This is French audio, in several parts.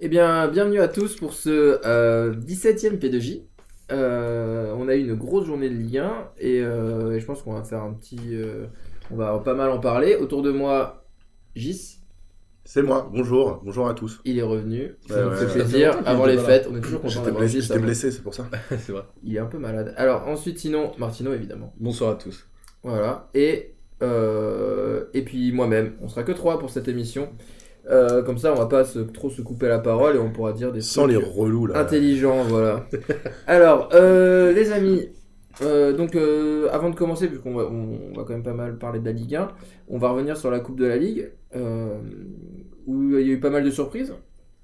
Eh bien, bienvenue à tous pour ce euh, 17e P2J. Euh, on a eu une grosse journée de Ligue 1 et, euh, et je pense qu'on va faire un petit. euh, on va pas mal en parler. Autour de moi, Gis, C'est moi, bonjour, bonjour à tous. il est revenu. Ça Ouais, nous ouais, fait ouais. plaisir. Avant les là. fêtes, on est toujours content J'étais d'avoir blessé, Gis. j'étais avant. blessé, c'est pour ça. c'est vrai. Il est un peu malade. Alors, ensuite, sinon, Martino, évidemment. Bonsoir à tous. Voilà. Et, euh, et puis moi-même. On sera que trois pour cette émission. Euh, comme ça, on va pas se- trop se couper la parole et on pourra dire des Sans les trucs relous là. intelligents. Voilà. Alors, euh, les amis. euh, donc, avant de commencer, puisqu'on va, on, va quand même pas mal parler de la Ligue 1, on va revenir sur la Coupe de la Ligue, où il y a eu pas mal de surprises.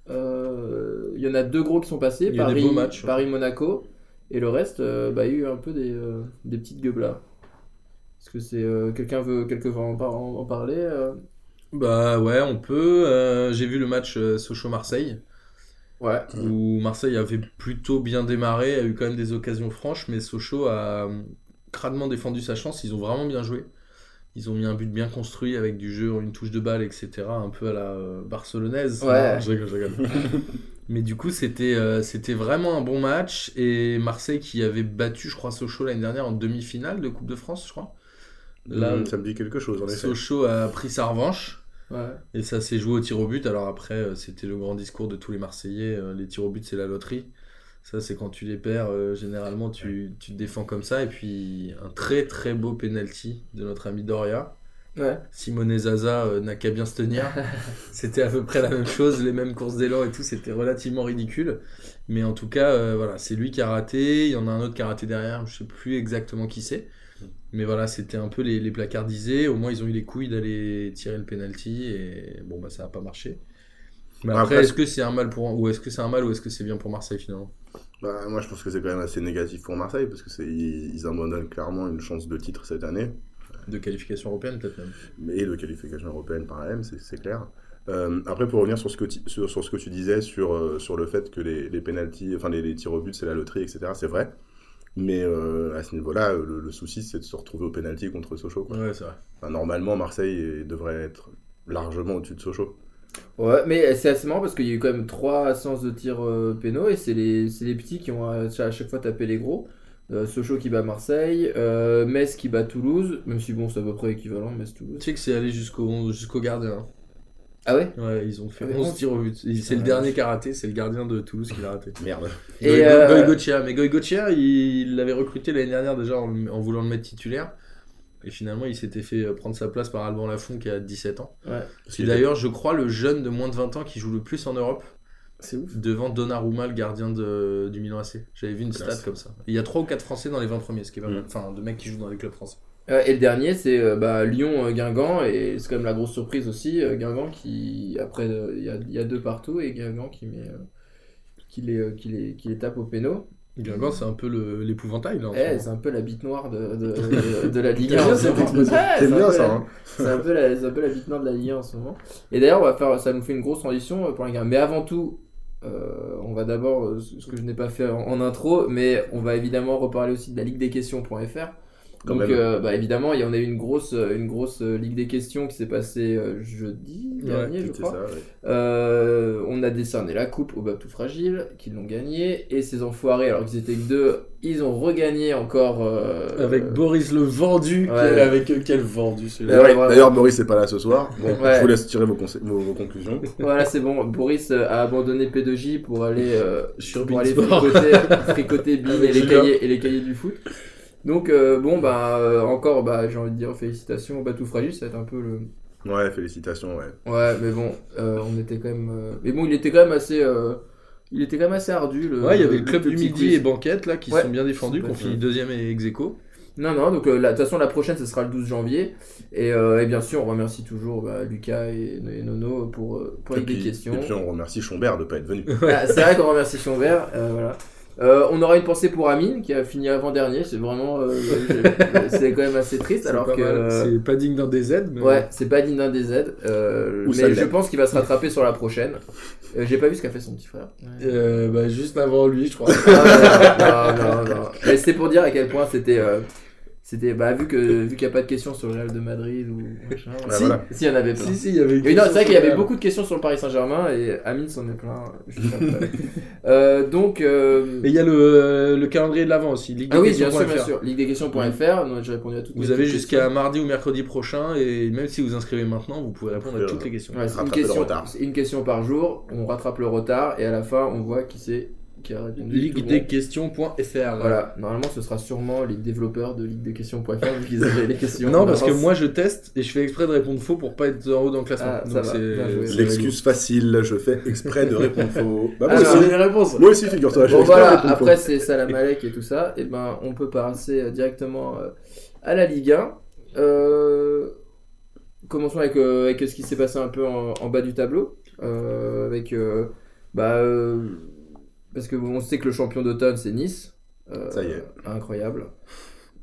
Il y en a deux gros qui sont passés, Il y a des Paris, matchs. Paris-Monaco, et le reste, bah, il y a eu un peu des, des petites gueules là. Est-ce que c'est quelqu'un veut quelqu'un veut en, par- en- en parler Bah ouais, on peut. Euh, J'ai vu le match euh, Sochaux-Marseille, Ouais. où Marseille avait plutôt bien démarré, a eu quand même des occasions franches, mais Sochaux a euh, crânement défendu sa chance. Ils ont vraiment bien joué. Ils ont mis un but bien construit avec du jeu, une touche de balle, etc. Un peu à la euh, barcelonaise. Ouais. Non, je rigole, je rigole. Mais du coup, c'était euh, c'était vraiment un bon match. Et Marseille qui avait battu, je crois, Sochaux l'année dernière en demi-finale de Coupe de France, je crois. Là, ça me dit quelque chose en effet. Sochaux a pris sa revanche. Et ça s'est joué au tir au but. Alors après, euh, c'était le grand discours de tous les Marseillais. euh, Les tirs au but, c'est la loterie. Ça, c'est quand tu les perds, euh, généralement, tu, tu te défends comme ça. Et puis, un très très beau penalty de notre ami Doria. Ouais. Simone Zaza euh, n'a qu'à bien se tenir. c'était à peu près la même chose, les mêmes courses d'élan et tout. C'était relativement ridicule. Mais en tout cas, euh, voilà, c'est lui qui a raté. Il y en a un autre qui a raté derrière. Je sais plus exactement qui c'est. Mais voilà, c'était un peu les, les placardisés. Au moins, ils ont eu les couilles d'aller tirer le penalty. Et bon, bah, ça n'a pas marché. Mais Bah, après, après, est-ce que c'est un mal pour ou est-ce que c'est un mal ou est-ce que c'est bien pour Marseille finalement? Bah, moi je pense que c'est quand même assez négatif pour Marseille parce que c'est ils, ils abandonnent clairement une chance de titre cette année De qualification européenne peut-être même. et de qualification européenne par même, c'est c'est clair. Euh, après pour revenir sur ce que tu, sur, sur ce que tu disais sur, euh, sur le fait que les, les penalties, enfin les, les tirs au but c'est la loterie etc. C'est vrai. Mais euh, à ce niveau-là, le, le souci c'est de se retrouver au penalty contre Sochaux. quoi. Ouais, c'est vrai. Enfin, normalement Marseille devrait être largement au-dessus de Sochaux. Ouais, mais c'est assez marrant parce qu'il y a eu quand même trois séances de tir euh, pénaux et c'est les, c'est les petits qui ont à, à chaque fois tapé les gros. Euh, Sochaux qui bat Marseille, euh, Metz qui bat Toulouse, même si bon, c'est à peu près équivalent, Metz-Toulouse. Tu sais que c'est allé jusqu'au jusqu'au gardien. Ah ouais? Ouais, ils ont fait Ouais, 11 onze. tirs au but. C'est le Ouais. dernier qui a raté, c'est le gardien de Toulouse qui l'a raté. Merde. Et, Goy- euh. Mais Goygochea, il l'avait recruté l'année dernière déjà en, en voulant le mettre titulaire. Et finalement, il s'était fait prendre sa place par Alban Lafont qui a 17 ans. Ouais, qu'il d'ailleurs, je crois, le jeune de moins de 20 ans qui joue le plus en Europe, c'est ouf. devant Donnarumma, le gardien de, du Milan AC. J'avais vu une stat comme ça. Il y a 3 ou 4 Français dans les 20 premiers, ce qui est pas mal. Mm. Enfin, de mecs qui jouent dans les clubs français. Euh, et le dernier, c'est euh, bah, Lyon-Guingamp, et c'est quand même la grosse surprise aussi. euh, Guingamp qui, après, euh, il y, a, il y a deux partout, et Guingamp qui, met, euh, qui, les, euh, qui, les, qui les tape au péno. Guingamp, c'est un peu l'épouvantail. Eh, c'est un peu la bite noire de, de, de, de la Ligue T'aimes 1 en bien ce cette moment. expression. Ouais, T'aimes c'est bien peu ça, hein C'est un, peu la, c'est un peu la bite noire de la Ligue 1 en ce moment. Et d'ailleurs, on va faire, ça nous fait une grosse transition euh, pour les gars. Mais avant tout, euh, on va d'abord, euh, ce que je n'ai pas fait en, en intro, mais on va évidemment reparler aussi de la Ligue des questions.fr. Quand Donc, euh, bah, évidemment, il y en a eu une grosse, euh, une grosse euh, Ligue des questions qui s'est passée euh, jeudi dernier, je crois. ça, ouais. Euh, on a décerné la coupe au Batou Fragile, qui l'ont gagné. Et ces enfoirés, alors qu'ils étaient que deux, ils ont regagné encore. euh, Avec Boris le vendu. Ouais. quel- Avec quel vendu celui-là. Ouais, D'ailleurs, ouais, d'ailleurs, Boris n'est pas là ce soir. Bon, Ouais. je vous laisse tirer vos, conse- vos- vos conclusions. Voilà, c'est bon. Boris a abandonné P2J pour aller, euh, Sur pour aller fricoter, fricoter les, cahiers, et les cahiers du foot. Donc, euh, bon, bah, euh, encore, bah, j'ai envie de dire félicitations au Batou Fragile, ça va être un peu le. Ouais, félicitations, ouais. Ouais, mais bon, euh, on était quand même. euh, Mais bon, il était quand même assez. euh, Il était quand même assez ardu. Le, Ouais, il y avait le club du midi quiz. et Banquette là qui Ouais. sont bien défendus, C'est qui ont pas fini mal. deuxième et ex aequo. Non, non, donc euh, la- de toute façon, la prochaine, ce sera le 12 janvier. Et, euh, et bien sûr, on remercie toujours bah, Lucas et, et Nono pour, pour Et les puis, questions. et puis on remercie Chombert de ne pas être venu. Ah, c'est vrai qu'on remercie Chambert, euh, voilà. Euh, on aura une pensée pour Amine qui a fini avant-dernier, c'est vraiment. euh, c'est quand même assez triste alors pas que. euh, C'est pas digne d'un DZ, mais Ouais, c'est pas digne d'un des Z. euh, mais je pense qu'il va se rattraper sur la prochaine. Euh, J'ai pas vu ce qu'a fait son petit frère. Euh, bah, juste avant lui, je crois. Ah, non, non, non, non. Mais c'était pour dire à quel point c'était. Euh, C'était bah, vu que vu qu'il n'y a pas de questions sur le Real de Madrid ou machin. Ouais, si, voilà. si, il y en avait plein. Si, si, il y avait Oui, non, c'est vrai qu'il y avait beaucoup de questions sur le Paris Saint-Germain et Amine s'en est plein. Euh, donc. euh, Et il y a le, le calendrier de l'avant aussi. Ligue Ah oui, des bien sûr, questions.fr. bien sûr. Ligue des questions.fr, donc j'ai répondu à toutes Vous les avez jusqu'à mardi ou mercredi prochain et même si vous inscrivez maintenant, vous pouvez répondre à pouvez, toutes euh, les questions. Ouais, question, une question par jour, on rattrape le retard et à la fin on voit qui c'est qui a répondu. Ligue des questions.fr. Voilà, normalement ce sera sûrement les développeurs de Ligue des questions.fr vu qu'ils avaient les questions. Non, parce que moi je teste et je fais exprès de répondre faux pour pas être en haut dans le classement. Ah, Donc c'est- L'excuse facile, je fais exprès de répondre faux. Bah, moi, Alors, aussi, les réponses. moi aussi, figure-toi, Bon voilà, après c'est Salam Alek et tout ça, et ben on peut passer euh, directement euh, à la Ligue 1. Euh, commençons avec, euh, avec ce qui s'est passé un peu en, en bas du tableau. Euh, avec bah parce que on sait que le champion d'automne c'est Nice. Euh, Ça y est. Incroyable.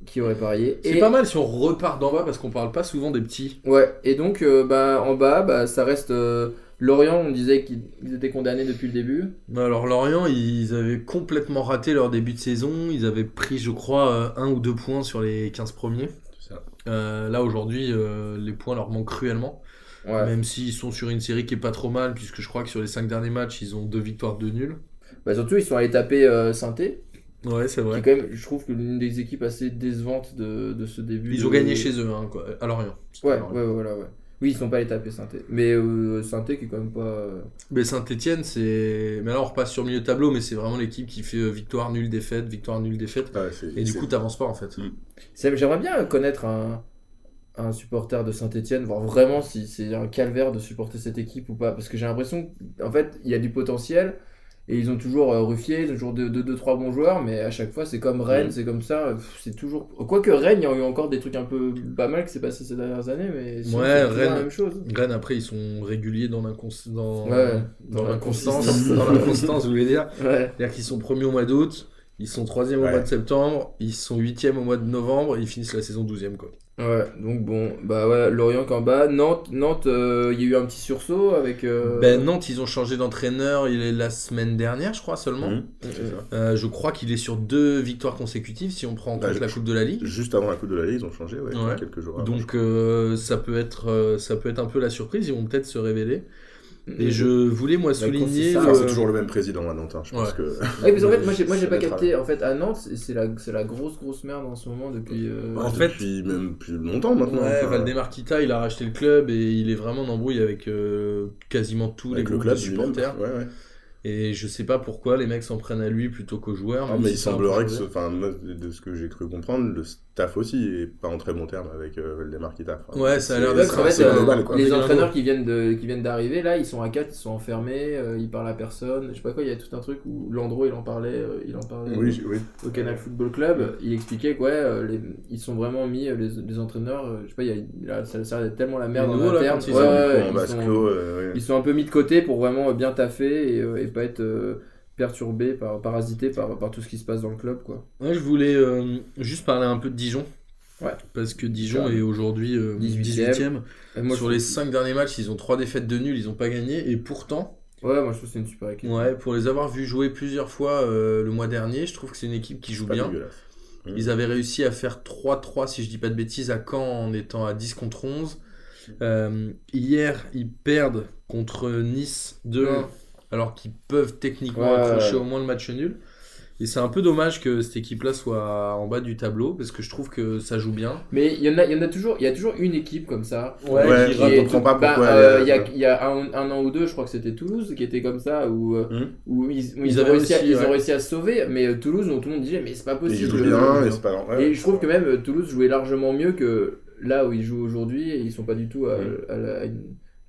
Qui aurait parié. C'est Et- pas mal si on repart d'en bas parce qu'on parle pas souvent des petits. Ouais, et donc euh, bah, en bas, bah, ça reste euh, Lorient, on disait qu'ils ils étaient condamnés depuis le début. Alors Lorient, ils avaient complètement raté leur début de saison. Ils avaient pris, je crois, un ou deux points sur les 15 premiers. Ça. Euh, là aujourd'hui, euh, les points leur manquent cruellement. Ouais. Même s'ils sont sur une série qui est pas trop mal, puisque je crois que sur les 5 derniers matchs, ils ont deux victoires, deux nuls. Bah, surtout, ils sont allés taper euh, Sainté, Ouais, c'est qui vrai. est quand même, je trouve, que l'une des équipes assez décevantes de, de ce début. Ils de- ont gagné chez eux, hein, quoi, à Lorient. Ouais, à Lorient. ouais, ouais, voilà, ouais. Oui, ils sont pas allés taper Sainté. Mais euh, Sainté qui est quand même pas. euh, Mais Saint-Etienne, c'est. Mais là, on repasse sur le milieu de tableau, mais c'est vraiment l'équipe qui fait euh, victoire, nulle, défaite, victoire, nulle, défaite. Ouais, c'est- Et du coup, t'avances pas en fait. Mm. J'aimerais bien connaître un, un supporter de Saint-Etienne, voir vraiment si c'est un calvaire de supporter cette équipe ou pas. Parce que j'ai l'impression qu'en fait, il y a du potentiel. Et ils ont toujours euh, ont toujours 2-3 deux, deux, trois bons joueurs, mais à chaque fois c'est comme Rennes, Mm. c'est comme ça. C'est toujours. Quoique Rennes, il y a eu encore des trucs un peu pas mal qui s'est passé ces dernières années, mais sinon, Ouais, c'est Rennes. la même chose. Rennes, après, ils sont réguliers dans l'incons- dans... Ouais, dans l'inconstance. dans l'inconstance, vous voulez dire. Ouais. C'est-à-dire qu'ils sont premiers au mois d'août, ils sont troisième au Ouais. mois de septembre, ils sont huitièmes au mois de novembre, et ils finissent la saison douzième quoi. Ouais, donc bon, bah ouais, Lorient en bas. Nantes, Nantes, euh, il y a eu un petit sursaut avec. euh, Ben Nantes, ils ont changé d'entraîneur il est la semaine dernière, je crois seulement. Mhm, euh. Euh, je crois qu'il est sur deux victoires consécutives si on prend en Bah, compte la Coupe de la Ligue. Juste avant la Coupe de la Ligue, ils ont changé, ouais, Ouais. quelques jours avant. Donc euh, ça peut être euh, ça peut être un peu la surprise, ils vont peut-être se révéler. Et je voulais moi souligner le- c'est toujours le même président à Nantes, hein, je pense que. Ouais, mais en fait, moi j'ai, moi, j'ai Ça pas capté. En fait, à Nantes, c'est- la, c'est la grosse, grosse merde en ce moment depuis. euh, En En fait- depuis même plus longtemps maintenant. Ouais, enfin, Valdemar Kita, il a racheté le club et il est vraiment en embrouille avec euh, quasiment tous avec les le groupes club de supporters. Ouais, ouais. Et je sais pas pourquoi les mecs s'en prennent à lui plutôt qu'aux joueurs. Ah, mais si il semblerait que, enfin, de ce que j'ai cru comprendre, le staff aussi est pas en très bon terme avec euh, Valdemar Kita. Enfin, Ouais, ça a l'air d'être c'est fait, euh, global, quoi. les entraîneurs qui viennent, de, qui viennent d'arriver, là, ils sont à 4, ils sont enfermés, euh, ils parlent à personne. Je sais pas quoi, il y a tout un truc où Landreau, il en parlait, euh, il en parlait Oui, oui. au Canal Football Club. Il expliquait que, ouais, euh, les, ils sont vraiment mis, euh, les, les entraîneurs, euh, je sais pas, il y a, là, ça, ça a tellement la merde en interne. ils Ouais, sont, ouais, en ils. Ils un peu mis de côté pour vraiment bien taffer et, euh, et pas être euh, perturbés, par, parasités par, par tout ce qui se passe dans le club, quoi. Ouais, je voulais euh, juste parler un peu de Dijon. Ouais. Parce que Dijon est aujourd'hui euh, 18e. 18e. Et moi, Sur je les trouve- 5 derniers matchs, ils ont 3 défaites de nul, ils ont pas gagné. Et pourtant, Ouais, moi je trouve que c'est une super équipe. ouais, pour les avoir vus jouer plusieurs fois euh, le mois dernier, je trouve que c'est une équipe qui joue Pas bien. Ils avaient réussi à faire 3-3, si je dis pas de bêtises, à Caen en étant à 10 contre 11. Euh, hier, ils perdent contre Nice 2-1, Mm. Alors qu'ils peuvent techniquement Ouais, accrocher ouais. au moins le match nul. Et c'est un peu dommage que cette équipe-là soit en bas du tableau, parce que je trouve que ça joue bien. Mais il y en a, il y en a toujours, il y a toujours une équipe comme ça. Ouais, Ouais, qui je rate- est comprends tout- pas bah, pourquoi euh, elle Il y a, il y a un, un an ou deux, je crois que c'était Toulouse qui était comme ça, où, euh, Hum. où ils, où Ils ils ont réussi à, réussi, ils ouais. ont réussi à se sauver. Mais euh, Toulouse, où tout le monde disait, mais c'est pas Ils possible. jouent euh, bien, et c'est pas. ouais, Et je trouve que même euh, Toulouse jouait largement mieux que là où ils jouent aujourd'hui et ils sont pas du tout à, Mm. à la, à une-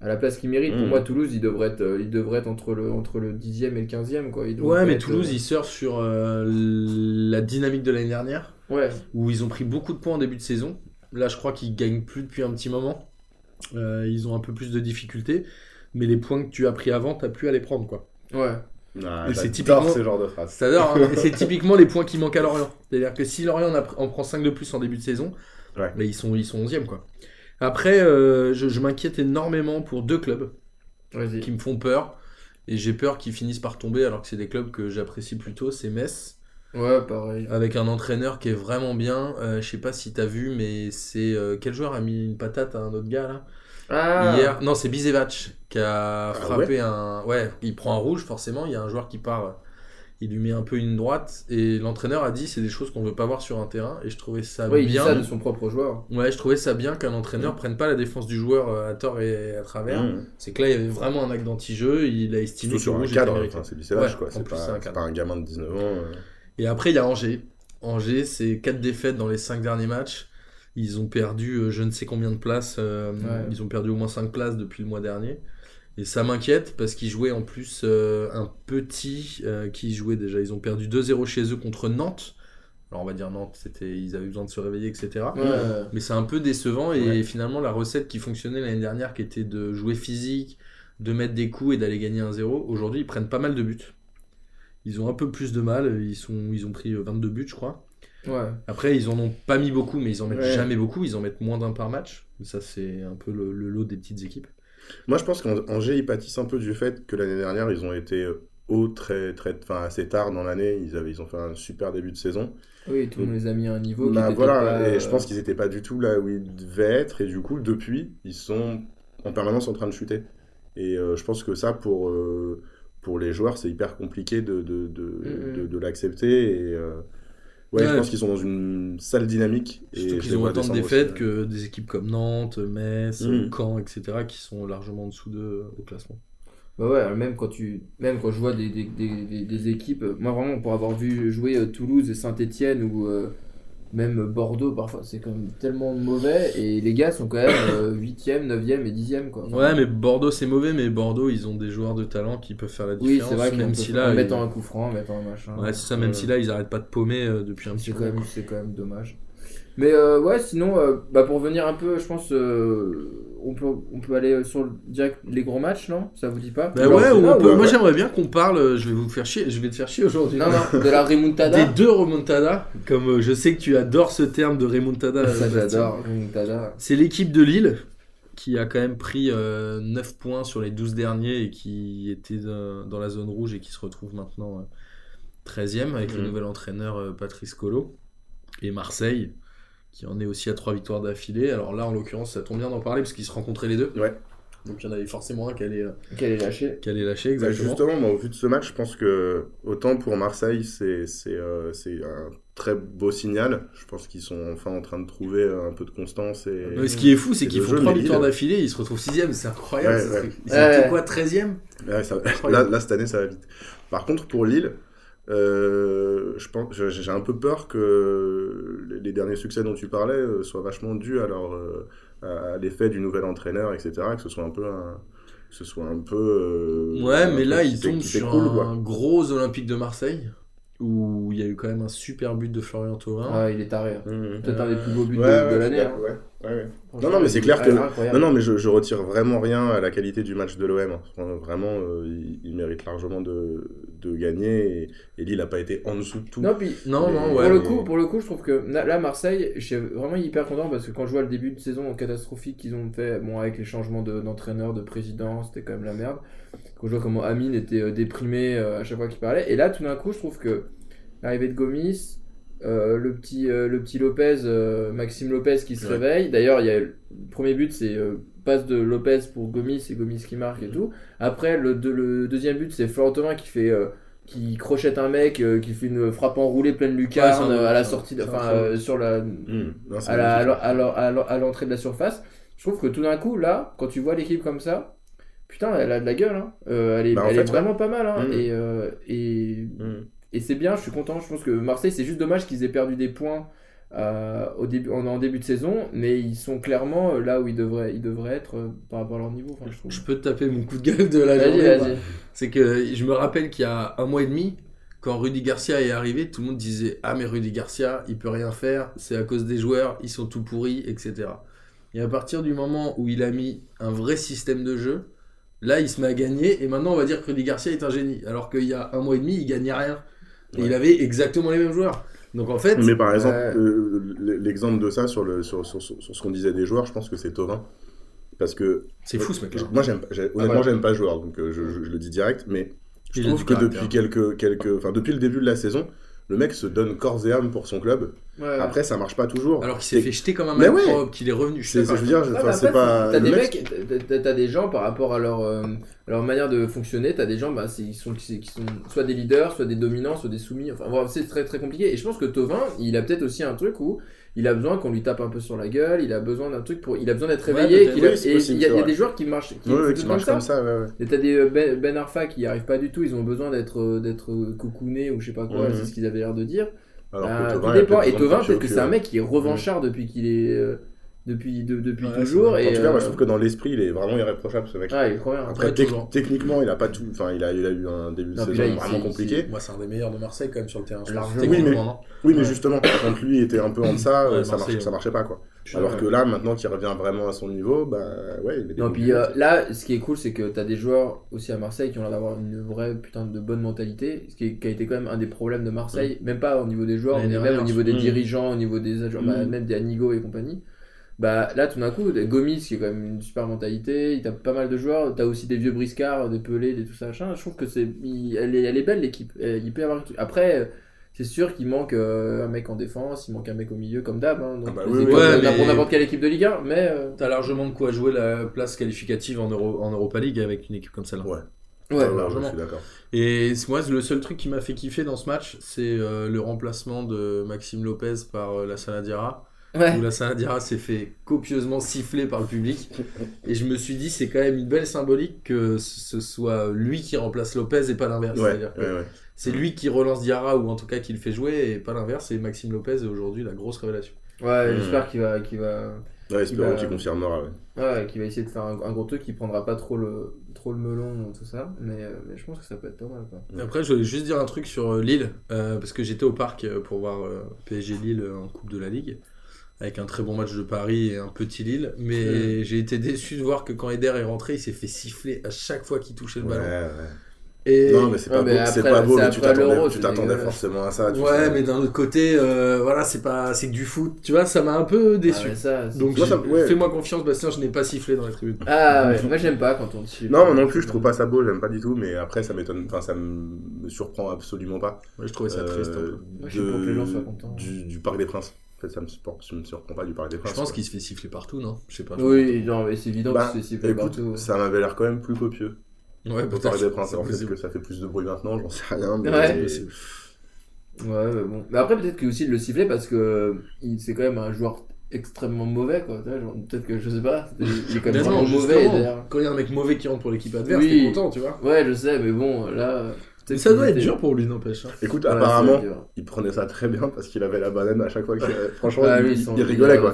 à la place qu'ils méritent. Pour Mm. moi, Toulouse, ils devraient être, ils devraient être entre, le, entre le 10e et le 15e. Quoi. Ils devraient Ouais, mais être, Toulouse, euh, ils surfent sur euh, la dynamique de l'année dernière, Ouais, où ils ont pris beaucoup de points en début de saison. Là, je crois qu'ils gagnent plus depuis un petit moment. Euh, ils ont un peu plus de difficultés, mais les points que tu as pris avant, t'as plus à les prendre, quoi. ouais. Ah, c'est typiquement- ce genre de phrase. C'est-à-dire, hein, c'est typiquement les points qui manquent à Lorient. C'est-à-dire que si Lorient en, a- en prend 5 de plus en début de saison, Ouais. ils sont, ils sont 11e, quoi. Après, euh, je, je m'inquiète énormément pour deux clubs qui me font peur. Et j'ai peur qu'ils finissent par tomber alors que c'est des clubs que j'apprécie plutôt. C'est Metz Ouais, pareil. avec un entraîneur qui est vraiment bien. Euh, je sais pas si t'as vu, mais c'est euh, quel joueur a mis une patate à un autre gars là? Ah hier Non, c'est Bizevac qui a Ah frappé un. Ouais, il prend un rouge forcément. Il y a un joueur qui part, euh, il lui met un peu une droite et l'entraîneur a dit c'est des choses qu'on veut pas voir sur un terrain et je trouvais ça Ouais, il dit bien. ça de son propre joueur. Ouais, je trouvais ça bien qu'un entraîneur prenne pas la défense du joueur euh, à tort et à travers. Mmh. C'est que là, il y avait vraiment un acte d'anti-jeu. Il a estimé Surtout que sur un cadre, enfin, c'est Ouais, quoi. en C'est pas, cadre. c'est pas un gamin de 19 ans. euh. Et après, il y a Angers. Angers, c'est 4 défaites dans les 5 derniers matchs. Ils ont perdu euh, je ne sais combien de places. euh, Ouais. Ils ont perdu au moins 5 places depuis le mois dernier. Et ça m'inquiète parce qu'ils jouaient en plus euh, un petit euh, qui jouait déjà. Ils ont perdu 2-0 chez eux contre Nantes. Alors on va dire Nantes, c'était, ils avaient besoin de se réveiller, etc. Ouais. Mais c'est un peu décevant et Ouais. finalement la recette qui fonctionnait l'année dernière, qui était de jouer physique, de mettre des coups et d'aller gagner 1-0, aujourd'hui ils prennent pas mal de buts. Ils ont un peu plus de mal, ils, sont, ils ont pris euh, 22 buts je crois. Ouais. Après ils en ont pas mis beaucoup, mais ils en mettent jamais beaucoup, ils en mettent moins d'un par match. Ça c'est un peu le, le lot des petites équipes. Moi, je pense qu'Angers, ils pâtissent un peu du fait que l'année dernière, ils ont été hauts très, très, enfin, assez tard dans l'année. Ils, avaient, ils ont fait un super début de saison. Oui, tout le monde les a mis à un niveau. Bah, voilà, pas, et je euh, pense qu'ils n'étaient pas du tout là où ils devaient être. Et du coup, depuis, ils sont en permanence en train de chuter. Et euh, je pense que ça, pour, euh, pour les joueurs, c'est hyper compliqué de, de, de, Mhm. de- de l'accepter. Et euh, ouais, je pense qu'ils sont dans une sale dynamique. Et Surtout qu'ils ont autant de défaites que des équipes comme Nantes, Metz, Mm. Caen, etc. qui sont largement en dessous de, au classement. Bah ouais, même quand, tu... même quand je vois des, des, des, des- équipes, euh, moi vraiment pour avoir vu jouer euh, Toulouse et Saint-Etienne ou euh, même Bordeaux, parfois c'est quand même tellement mauvais et les gars sont quand même euh, 8ème, 9ème et 10ème quoi. Enfin, Ouais, mais Bordeaux c'est mauvais, mais Bordeaux ils ont des joueurs de talent qui peuvent faire la oui, différence. c'est vrai qu'en même si là, en ils- mettant un coup franc, mettant un machin. Ouais, c'est ça, même euh, si là ils arrêtent pas de paumer euh, depuis un petit même, c'est quand même dommage. Mais euh, ouais, sinon, euh, bah pour venir un peu, je pense, euh, on, peut, on peut aller sur le, direct les gros matchs, non? Ça vous dit pas? Bah ouais, là, peut- moi ouais. j'aimerais bien qu'on parle, je vais vous faire chier, je vais te faire chier aujourd'hui. Non, non, de la remontada. Des deux remontadas, comme je sais que tu adores ce terme de remontada. Ça j'adore, remontada. C'est l'équipe de Lille qui a quand même pris euh, 9 points sur les 12 derniers et qui était dans la zone rouge et qui se retrouve maintenant euh, 13e avec le Mhm. nouvel entraîneur Patrice Colo. Et Marseille qui en est aussi à 3 victoires d'affilée. Alors là en l'occurrence ça tombe bien d'en parler parce qu'ils se rencontraient les deux. Ouais. Donc il y en avait forcément un qui allait, euh, Qu'elle est lâchée. qui allait lâcher Bah, exactement. justement, moi, au vu de ce match, je pense que autant pour Marseille, c'est c'est, euh, c'est un très beau signal. Je pense qu'ils sont enfin en train de trouver un peu de constance. Et... Mais ce qui est fou, c'est qu'ils font jeu, 3 mais victoires d'affilée, ils se retrouvent 6ème, c'est incroyable. Ouais, ouais. Ils Ouais. étaient quoi, 13ème Ouais, ça- là, là, cette année, ça va vite. Par contre, pour Lille, euh, je pense, j'ai un peu peur que les, derniers succès dont tu parlais euh, soient vachement dus à, leur, euh, à l'effet du nouvel entraîneur, etc. Que ce soit un peu un, que ce soit un peu. euh, Ouais, un mais là, il tombe sur un quoi. gros Olympique de Marseille, où il y a eu quand même un super but de Florian Thauvin. Ah, il est taré. hein. Mhm. Peut-être un des plus beaux buts Ouais, de, ouais, de l'année. hein. ouais, ouais, ouais. Franchement, Non, non, mais c'est clair que-. Non, non, mais je, je retire vraiment rien à la qualité du match de l'OM. Vraiment, euh, il, il mérite largement de, de gagner et, et Lille n'a pas été en dessous de tout. Non, puis Non, Mais- non, pour, le mais- coup, pour le coup, je trouve que là, Marseille, je suis vraiment hyper content parce que quand je vois le début de saison catastrophique qu'ils ont fait, bon, avec les changements de- d'entraîneur, de, président, c'était quand même la merde. Quand je vois comment Amine était euh, déprimé euh, à chaque fois qu'il parlait. Et là, tout d'un coup, je trouve que l'arrivée de Gomis, euh, le, petit, euh, le petit Lopez, euh, Maxime Lopez qui se Ouais. réveille. D'ailleurs, il y a le premier but, c'est passe de Lopez pour Gomis et Gomis qui marque et Mhm. tout. Après, le, deux- le deuxième but, c'est Florent Thauvin qui fait. qui crochette un mec, qui fait une frappe enroulée pleine lucarne Ouais, à la sortie, de- enfin sur la, Mmh. Non, à l'entrée de la surface. Je trouve que tout d'un coup, là, quand tu vois l'équipe comme ça, putain, elle a de la gueule. hein. Elle est, Bah, elle fait, est vraiment pas mal. hein. Mm. Et, et, Mmh. Et c'est bien, je suis content. Je pense que Marseille, c'est juste dommage qu'ils aient perdu des points euh, au début, en, en début de saison, mais ils sont clairement euh, là où ils devraient, ils devraient être euh, par rapport à leur niveau. Je trouve. Je peux te taper mon coup de gueule de la journée. C'est que je me rappelle qu'il y a un mois et demi, quand Rudy Garcia est arrivé, tout le monde disait Ah, mais Rudy Garcia, il peut rien faire, c'est à cause des joueurs, ils sont tout pourris, etc. Et à partir du moment où il a mis un vrai système de jeu, là, il se met à gagner, et maintenant, on va dire que Rudy Garcia est un génie. Alors qu'il y a un mois et demi, il gagnait rien. Et il avait exactement les mêmes joueurs. Donc en fait, Mais par exemple, Ouais. euh, l'exemple de ça sur, le, sur, sur, sur- sur ce qu'on disait des joueurs, je pense que c'est Tovin. Parce que c'est fou ce mec-là. moi, j'aime, honnêtement, voilà. j'aime pas joueur, donc euh, je, je- je le dis direct, mais je Il trouve que depuis quelques, quelques, enfin depuis le début de la saison, le mec se donne corps et âme pour son club. Ouais. Après, ça marche pas toujours. Alors qu'il s'est fait jeter comme un Mais mal ouais. propre, qu'il est revenu. Je C'est, suis je veux dire, c'est pas. T'as des mec, mecs, t'as- des gens par rapport à leur, euh, à leur manière de fonctionner, t'as des gens bah, c'est- qui, sont, qui sont soit des leaders, soit des dominants, soit des soumis. Enfin, voilà, c'est très très compliqué. Et je pense que Tovin, il a peut-être aussi un truc où il a besoin qu'on lui tape un peu sur la gueule, il a besoin d'un truc pour. Il a besoin d'être réveillé. oui, et possible, il y a, y des joueurs qui marchent, qui, fonctionnent qui marche comme ça, ouais, ouais. T'as des euh, Ben, ben Arfa qui n'y arrivent pas du tout, ils ont besoin d'être euh, d'être euh, cocoonés ou je sais pas quoi, Mhm. c'est ce qu'ils avaient l'air de dire. Alors Euh, que tout Thauvin, dépend. Et Tovin, peut-être que c'est un mec qui est revanchard depuis qu'il est. euh, depuis, de- depuis Ouais, c'est toujours. Et, En tout cas, moi, je euh, trouve que dans l'esprit, il est vraiment irréprochable, ce mec. Ah, il est trop bien. Après, Ouais, tec- toujours. techniquement, il a pas tout. Enfin, il a, il a eu un début de saison vraiment il- compliqué. Moi, c'est un des meilleurs de Marseille quand même sur le terrain. je pense, Oui, mais- non Oui, mais justement, quand lui était un peu en deçà, Ouais, euh, ça, marchait, ça marchait pas, quoi. Alors que là, maintenant qu'il revient vraiment à son niveau, bah ouais, il est Non, puis euh, là, ce qui est cool, c'est que t'as des joueurs aussi à Marseille qui ont l'air d'avoir une vraie putain de bonne mentalité, ce qui, est- qui a été quand même un des problèmes de Marseille, même pas au niveau des joueurs, mais même au niveau des dirigeants, au niveau des agents, bah, Mm. même des Anigo et compagnie. Bah là, tout d'un coup, des Gomis qui est quand même une super mentalité, t'as pas mal de joueurs, t'as aussi des vieux briscards, des pelés, des tout ça, machin. Je trouve que c'est, il- elle, est, elle est belle l'équipe. Elle- Il peut y avoir. Après. C'est sûr qu'il manque euh, un mec en défense, il manque un mec au milieu comme d'hab, hein, donc Ah bah oui, Ouais, pour mais- n'importe quelle équipe de Ligue 1, mais euh, T'as largement de quoi jouer la place qualificative en, Euro, en Europa League avec une équipe comme celle-là. Ouais, largement. je suis d'accord. Et c'est- moi, le seul truc qui m'a fait kiffer dans ce match, c'est euh, le remplacement de Maxime Lopez par euh, la Sanadiara. Ouais. Où la s'est fait copieusement siffler par le public. Et je me suis dit, c'est quand même une belle symbolique que ce soit lui qui remplace Lopez et pas l'inverse. Ouais, C'est-à-dire que ouais, ouais. c'est lui qui relance Diarra ou en tout cas qui le fait jouer et pas l'inverse. Et Maxime Lopez est aujourd'hui la grosse révélation. Ouais, Mm. j'espère qu'il va, qu'il va, Ouais, espérons qu'il confirmera, ouais. ouais, qu'il va essayer de faire un, un gros truc qui prendra pas trop le, trop le melon, tout ça. Mais, euh, mais je pense que ça peut être pas mal. Quoi. Après, je voulais juste dire un truc sur euh, Lille, euh, parce que j'étais au parc pour voir euh, PSG Lille en Coupe de la Ligue, avec un très bon match de Paris et un petit Lille, mais j'ai été déçu de voir que quand Eder est rentré, il s'est fait siffler à chaque fois qu'il touchait le ballon. ouais. Et... Non, mais c'est Ouais, pas beau, c'est après- pas beau, mais tu t'attendais, tu forcément à ça. tu Ouais, sais. mais d'un autre côté, euh, voilà, c'est pas, c'est que du foot, tu vois, ça m'a un peu déçu. Ah, ça, Donc, fais-moi confiance, Bastien, je n'ai pas sifflé dans les tribunes. Ah ouais, moi j'aime pas quand on te suit. Non, moi non plus, je trouve pas ça beau, j'aime pas du tout, mais après, ça m'étonne, enfin, ça me surprend absolument pas. Je trouvais ça Euh, triste. Moi, je suis pour que les gens soient contents. Du, du Parc des Princes. Fait, ça me, supporte- ça me surprend pas du Parc des Princes. Je pense qu'il se fait siffler partout, non? Je sais pas. Oui, non, mais c'est évident Bah, que c'est sifflé Écoute, partout. ça m'avait l'air quand même plus copieux. Ouais, peut-être. Parc des Princes, en fait, que ça fait plus de bruit maintenant, j'en sais rien. Mais Ouais. mais bon. Mais après, peut-être que aussi de le siffler parce que il- c'est quand même un joueur extrêmement mauvais, quoi. Tu vois, genre, Peut-être que je sais pas, il est quand même non, mauvais. quand il y a un mec mauvais qui rentre pour l'équipe adverse, Oui. t'es content, tu vois. Ouais, je sais, mais bon, là. Mais ça doit être dur pour lui, n'empêche. hein. Écoute, Ouais, apparemment, il prenait ça très bien parce qu'il avait la banane à chaque fois qu'il. Franchement, Ah, il, il- rigolait, quoi.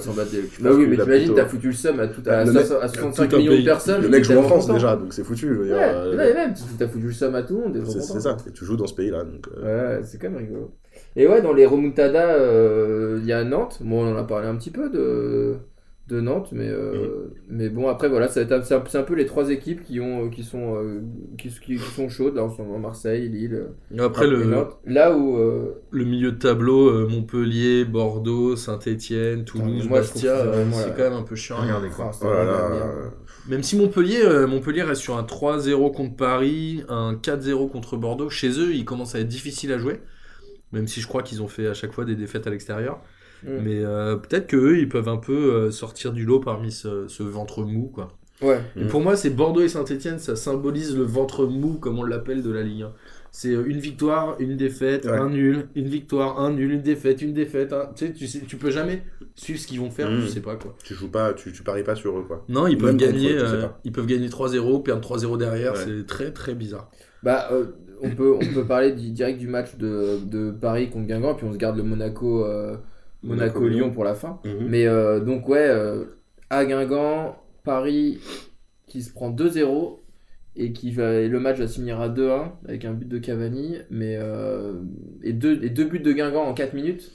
Bah oui, mais t'imagines, plutôt- t'as foutu le seum à, tout, à, Le mec- 500 à 65 tout un millions de pays. personnes. Le mec joue en France content. déjà, donc c'est foutu. Je veux dire, Ouais, euh, mais même, t'as foutu le seum à tout le monde. c'est ça, et tu joues dans ce pays-là. Donc, euh, Ouais, c'est quand même rigolo. Et ouais, dans les remontadas, euh, il y a Nantes. Bon, on en a parlé un petit peu de, de Nantes, mais, euh, mais bon, après, voilà, c'est un, peu les trois équipes qui, ont, qui, sont, euh, qui, qui- qui sont chaudes, là, en ce moment, Marseille, Lille Et Après, le, Nantes. Là où. euh, le milieu de tableau, euh, Montpellier, Bordeaux, Saint-Etienne, Toulouse, moi, Bastia, c'est euh, quand même un peu chiant à regarder. Quoi. oh là là. Même si Montpellier, euh, Montpellier reste sur un 3-0 contre Paris, un 4-0 contre Bordeaux, chez eux, il commence à être difficile à jouer. Même si je crois qu'ils ont fait à chaque fois des défaites à l'extérieur. Mm. Mais euh, peut-être qu'eux, ils peuvent un peu euh, sortir du lot parmi ce, ce ventre mou. Quoi. Ouais. Et pour moi, c'est Bordeaux et Saint-Etienne, ça symbolise le ventre mou, comme on l'appelle, de la Ligue 1. C'est euh, une victoire, une défaite, Ouais. un nul, une victoire, un nul, une défaite, une défaite. un- Tu sais, tu sais, tu peux jamais suivre ce qu'ils vont faire, Mm. tu sais pas quoi. tu joues pas, tu, tu paries pas sur eux, quoi. Non, ils peuvent gagner, eux, euh, ils peuvent gagner 3-0, perdre 3-0 derrière, Ouais. c'est très très bizarre. Bah, euh, on, peut, on peut parler du- direct du match de, de Paris contre Guingamp, puis on se garde le Monaco, euh, Monaco-Lyon. Pour la fin. Mhm. Mais euh, donc, ouais, euh, à Guingamp, Paris qui se prend 2-0 et qui va, et le match va se finir à 2-1 avec un but de Cavani, mais euh, et, deux, et deux buts de Guingamp en 4 minutes.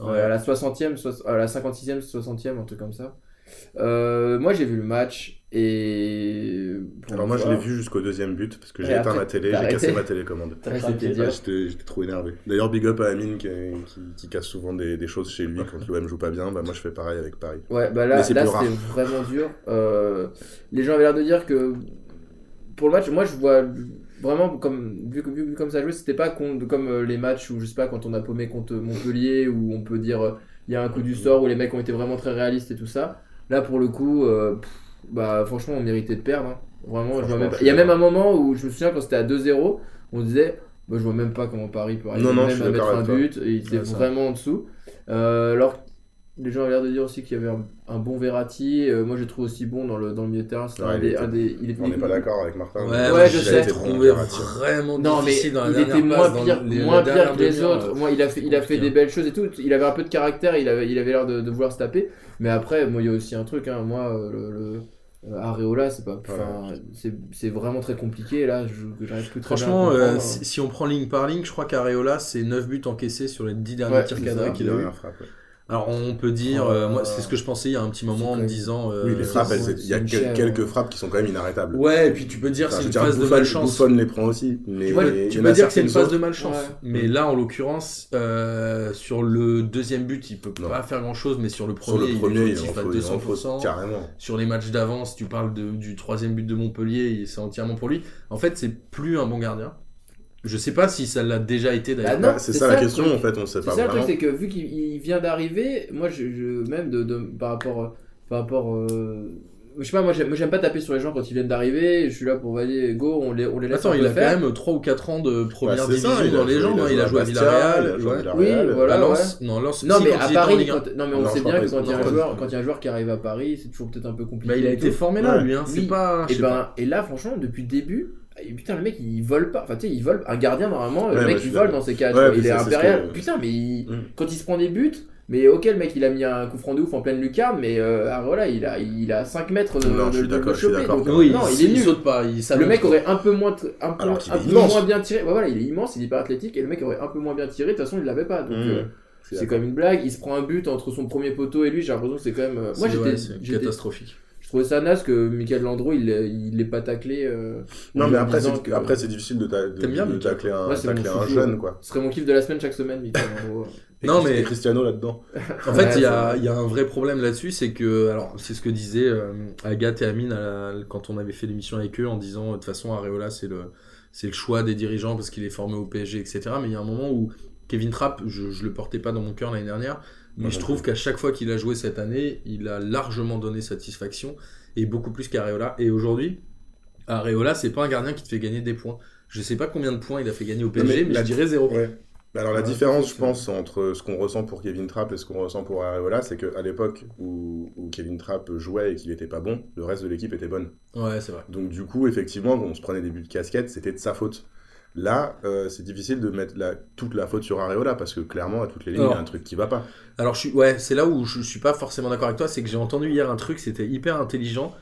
Ouais. Euh, à la 60e, soix- à la 56e, 60e, un truc comme ça. Euh, moi j'ai vu le match et. Alors moi je l'ai vu jusqu'au deuxième but parce que j'ai éteint ma télé, j'ai cassé ma télécommande. Ouais, J'étais trop énervé. D'ailleurs, big up à Amine qui, qui, qui casse souvent des, des choses chez lui quand l'OM joue pas bien. Bah, moi, je fais pareil avec Paris. Ouais, bah là, c'était vraiment dur. Euh, les gens avaient l'air de dire que pour le match, moi je vois, vraiment, comme, vu, que- vu comme ça jouait, c'était pas comme euh, les matchs où, je sais pas, quand on a paumé contre Montpellier, où on peut dire, euh, il y a un coup du sort, où les mecs ont été vraiment très réalistes et tout ça. Là, pour le coup, euh, pff, bah, franchement, on méritait de perdre. hein. Vraiment, je vois même pas- Il y a même un moment où je me souviens quand c'était à 2-0, on disait, bah, je vois même pas comment Paris peut arriver Non, non, je suis à mettre un but, et il était Ouais, vraiment en dessous. Euh, alors, les gens avaient l'air de dire aussi qu'il y avait un, un bon Verratti. Euh, moi, j'ai trouvé aussi bon dans le, dans le milieu de terrain. C'était Ouais, un il des- était- un des- il était- On n'est pas d'accord avec Martin. Ouais, mais moi, je sais. trouvé Verratti. vraiment Non, mais difficile dans la il était moins dans pire, les- moins pire que les autres. euh, Moi, il a fait, il a fait des hein. belles choses et tout. Il avait un peu de caractère, il avait, il avait l'air de, de vouloir se taper. Mais après, moi, il y a aussi un truc. Hein, moi, euh, le, le- euh, Areola, c'est pas, enfin, c'est, c'est vraiment très compliqué. Là, je, j'arrive plus très bien à Franchement, euh, comprendre. si, si on prend ligne par ligne, je crois qu'Areola, c'est 9 buts encaissés sur les 10 derniers Ouais, tirs cadrés qu'il a eu. Alors on peut dire, Oh, euh, moi c'est ce que je pensais il y a un petit moment en me disant. euh, Oui, les frappes, il y a quel- quelques frappes qui sont quand même inarrêtables. Ouais, et puis tu peux dire Enfin, c'est je une phase de malchance. Buffon les prend aussi. Mais Tu vois, tu peux dire que c'est une phase de malchance. Ouais. Mais là, en l'occurrence, euh, sur le deuxième but, il peut Non. pas faire grand chose, mais sur le Sur premier, le premier, il est en fautif à faut, il en faut 200%. carrément. Sur les matchs d'avance, tu parles de- du troisième but de Montpellier, c'est entièrement pour lui. En fait, c'est plus un bon gardien. Je sais pas si ça l'a déjà été d'ailleurs. Bah non, Bah, c'est c'est ça ça la question truc. en fait, on sait C'est pas ça le truc, c'est que vu qu'il il vient d'arriver, moi, je, je- même de, de- par rapport, par rapport, euh, je sais pas, moi, j'aime moi, j'aime pas taper sur les gens quand ils viennent d'arriver. Je suis là pour valider, go, on les, on les laisse Attends, il a faire. quand même 3 ou 4 ans de première Bah, c'est ça, division il a dans les joué- jambes. hein. Il a joué à Villarreal. il a joué à. Oui, voilà. à ouais. Lens, non, Lens, Non, mais quand à Paris, Ligue 1. quand, non, mais on Non, sait bien que quand il y a un joueur, du tout. quand il y a un joueur qui arrive à Paris, c'est toujours peut-être un peu compliqué. Bah, il a et été formé là, lui. Hein. C'est Oui. pas. Et sais ben, et là, franchement, depuis le début, putain, le mec il vole pas. Enfin, tu sais, il vole. Un gardien, normalement, Ouais, le ouais, mec je il vole dans ses cages. Ouais, quoi. mais il est c'est ce impérial. que- Putain, mais il- Mm. quand il se prend des buts, mais ok, le mec il a mis un coup franc de ouf en pleine lucarne, mais euh, ah, voilà, il a, il a 5 mètres de, Non, de- choper. Donc, Oui, non, il est il nul. saute pas. Il Le mec aurait un peu moins, un peu, Alors qu'il un est peu immense. moins bien tiré. Ouais, voilà, il est immense, il est hyper athlétique, et le mec aurait un peu moins bien tiré. De toute façon, il l'avait pas. Donc, Mmh. euh, c'est quand même une blague. Il se prend un but entre son premier poteau et lui. J'ai l'impression que c'est quand même. euh, Moi, j'étais- catastrophique. Je trouvais ça naze que Michael Landreau il il l'ait pas taclé. euh, Non, mais après, c'est, que- après, c'est difficile de, ta- de, bien, tacler un, Ouais, tacler jeune, quoi. Ce serait mon kiff de la semaine chaque semaine, Michael Landreau. Et Non, mais- Cristiano là-dedans. En fait, il y, Ouais, a, il y a un vrai problème là-dessus, c'est que, alors, c'est ce que disaient euh, Agathe et Amine à la- quand on avait fait l'émission avec eux, en disant, de toute façon, Areola, c'est le, c'est le choix des dirigeants parce qu'il est formé au PSG, etc. Mais il y a un moment où Kevin Trapp, je, je le portais pas dans mon cœur l'année dernière, mais je trouve qu'à chaque fois qu'il a joué cette année, il a largement donné satisfaction, et beaucoup plus qu'Areola. Et aujourd'hui, Areola, c'est pas un gardien qui te fait gagner des points. Je sais pas combien de points il a fait gagner au PSG, mais mais, la- je dirais zéro. Ouais. Alors la Ouais, différence, je pense, entre ce qu'on ressent pour Kevin Trapp et ce qu'on ressent pour Areola, c'est qu'à l'époque où, où Kevin Trapp jouait et qu'il était pas bon, le reste de l'équipe était bonne. Ouais, c'est vrai. Donc du coup, effectivement, quand on se prenait des buts de casquette, c'était de sa faute. Là, euh, c'est difficile de mettre la- toute la faute sur Areola parce que clairement, à toutes les lignes, il y a un truc qui va pas. Alors, je suis, ouais, c'est là où je suis pas forcément d'accord avec toi. C'est que j'ai entendu hier un truc, c'était hyper intelligent.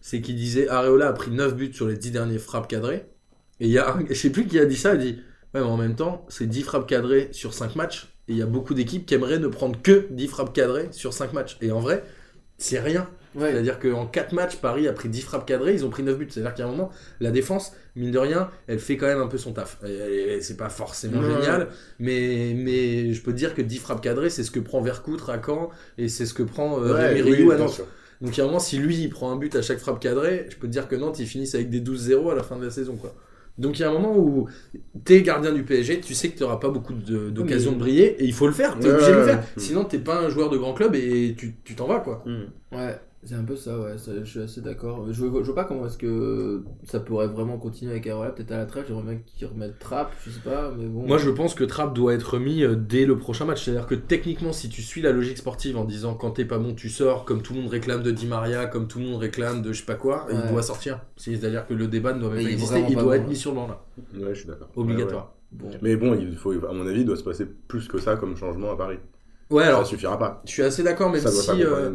C'est qu'il disait Areola a pris 9 buts sur les 10 derniers frappes cadrées. Et il y a un, je sais plus qui a dit ça, il dit Ouais, mais en même temps, c'est 10 frappes cadrées sur 5 matchs. Et il y a beaucoup d'équipes qui aimeraient ne prendre que 10 frappes cadrées sur 5 matchs. Et en vrai, c'est rien. Ouais. C'est-à-dire qu'en 4 matchs, Paris a pris 10 frappes cadrées, ils ont pris 9 buts. C'est-à-dire qu'à un moment, la défense, mine de rien, elle fait quand même un peu son taf. C'est pas forcément Ouais. génial, mais, mais je peux te dire que 10 frappes cadrées, c'est ce que prend Vercoutre à Caen et c'est ce que prend euh, Ouais, Rémi Rioux à Nantes. Donc a un moment, si lui, il prend un but à chaque frappe cadrée, je peux te dire que Nantes, ils finissent avec des 12-0 à la fin de la saison. quoi. Donc il y a un moment où t'es gardien du PSG, tu sais que tu n'auras pas beaucoup d'occasions de briller, et il faut le faire, t'es Ouais, obligé de le faire. Sinon, t'es pas un joueur de grand club et tu tu t'en vas. quoi. Ouais, c'est un peu ça, ouais, ça- je suis assez d'accord. Je, vois- je vois pas comment est-ce que ça pourrait vraiment continuer avec Areola, peut-être à la trêve, j'aimerais bien qu'ils remettent Trapp, je sais pas, mais bon. Moi, je pense que Trapp doit être mis euh, dès le prochain match. C'est-à-dire que techniquement, si tu suis la logique sportive en disant quand t'es pas bon, tu sors, comme tout le monde réclame de Di Maria, comme tout le monde réclame de je sais pas quoi, il doit sortir. C'est-à-dire que le débat ne doit même Mais pas exister, il doit bon, être mis sur le banc là. Ouais, je suis d'accord. Obligatoire. Ouais. Mais bon, il faut, à mon avis, il doit se passer plus que ça comme changement à Paris. Ouais, ça alors, suffira pas. je suis assez d'accord, ça doit si, euh,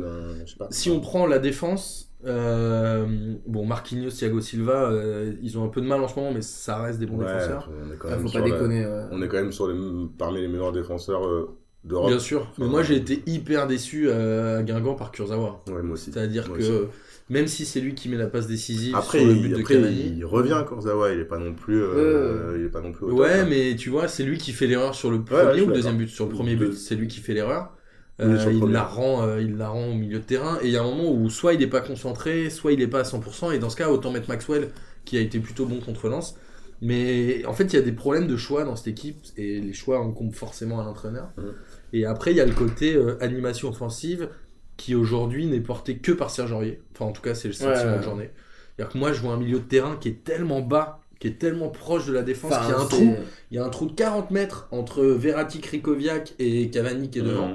pas. si on prend la défense, euh, bon, Marquinhos, Thiago Silva, euh, ils ont un peu de mal en ce moment, mais ça reste des bons Ouais, défenseurs. on est quand Ah, même faut sur pas la- déconner. ouais. On est quand même sur les, parmi les meilleurs défenseurs euh, d'Europe. Bien sûr, mais moi j'ai été hyper déçu euh, à Guingamp par Kurzawa. Ouais, moi aussi. C'est-à-dire que aussi. Même si c'est lui qui met la passe décisive Après, sur le il, but de après, Cavani, il revient Kurzawa, il est pas non plus, euh, il est pas non plus. au top, Ouais, hein. mais tu vois, c'est lui qui fait l'erreur sur le ouais, premier ou le deuxième but. Sur le premier but, c'est lui qui fait l'erreur. Euh, il, la rend, euh, il la rend au milieu de terrain. Et il y a un moment où soit il n'est pas concentré, soit il n'est pas à 100%. Et dans ce cas, autant mettre Maxwell, qui a été plutôt bon contre Lens. Mais en fait, il y a des problèmes de choix dans cette équipe et les choix incombent forcément à l'entraîneur. Et après, il y a le côté euh, animation offensive qui aujourd'hui n'est porté que par Serge Aurier. Enfin, en tout cas, c'est le sentiment que j'en ai. C'est-à-dire que moi, je vois un milieu de terrain qui est tellement bas, qui est tellement proche de la défense, Enfin, qu'il y a un trou. Il y a un trou de 40 mètres entre Verratti, Krikoviak et Cavani qui est devant.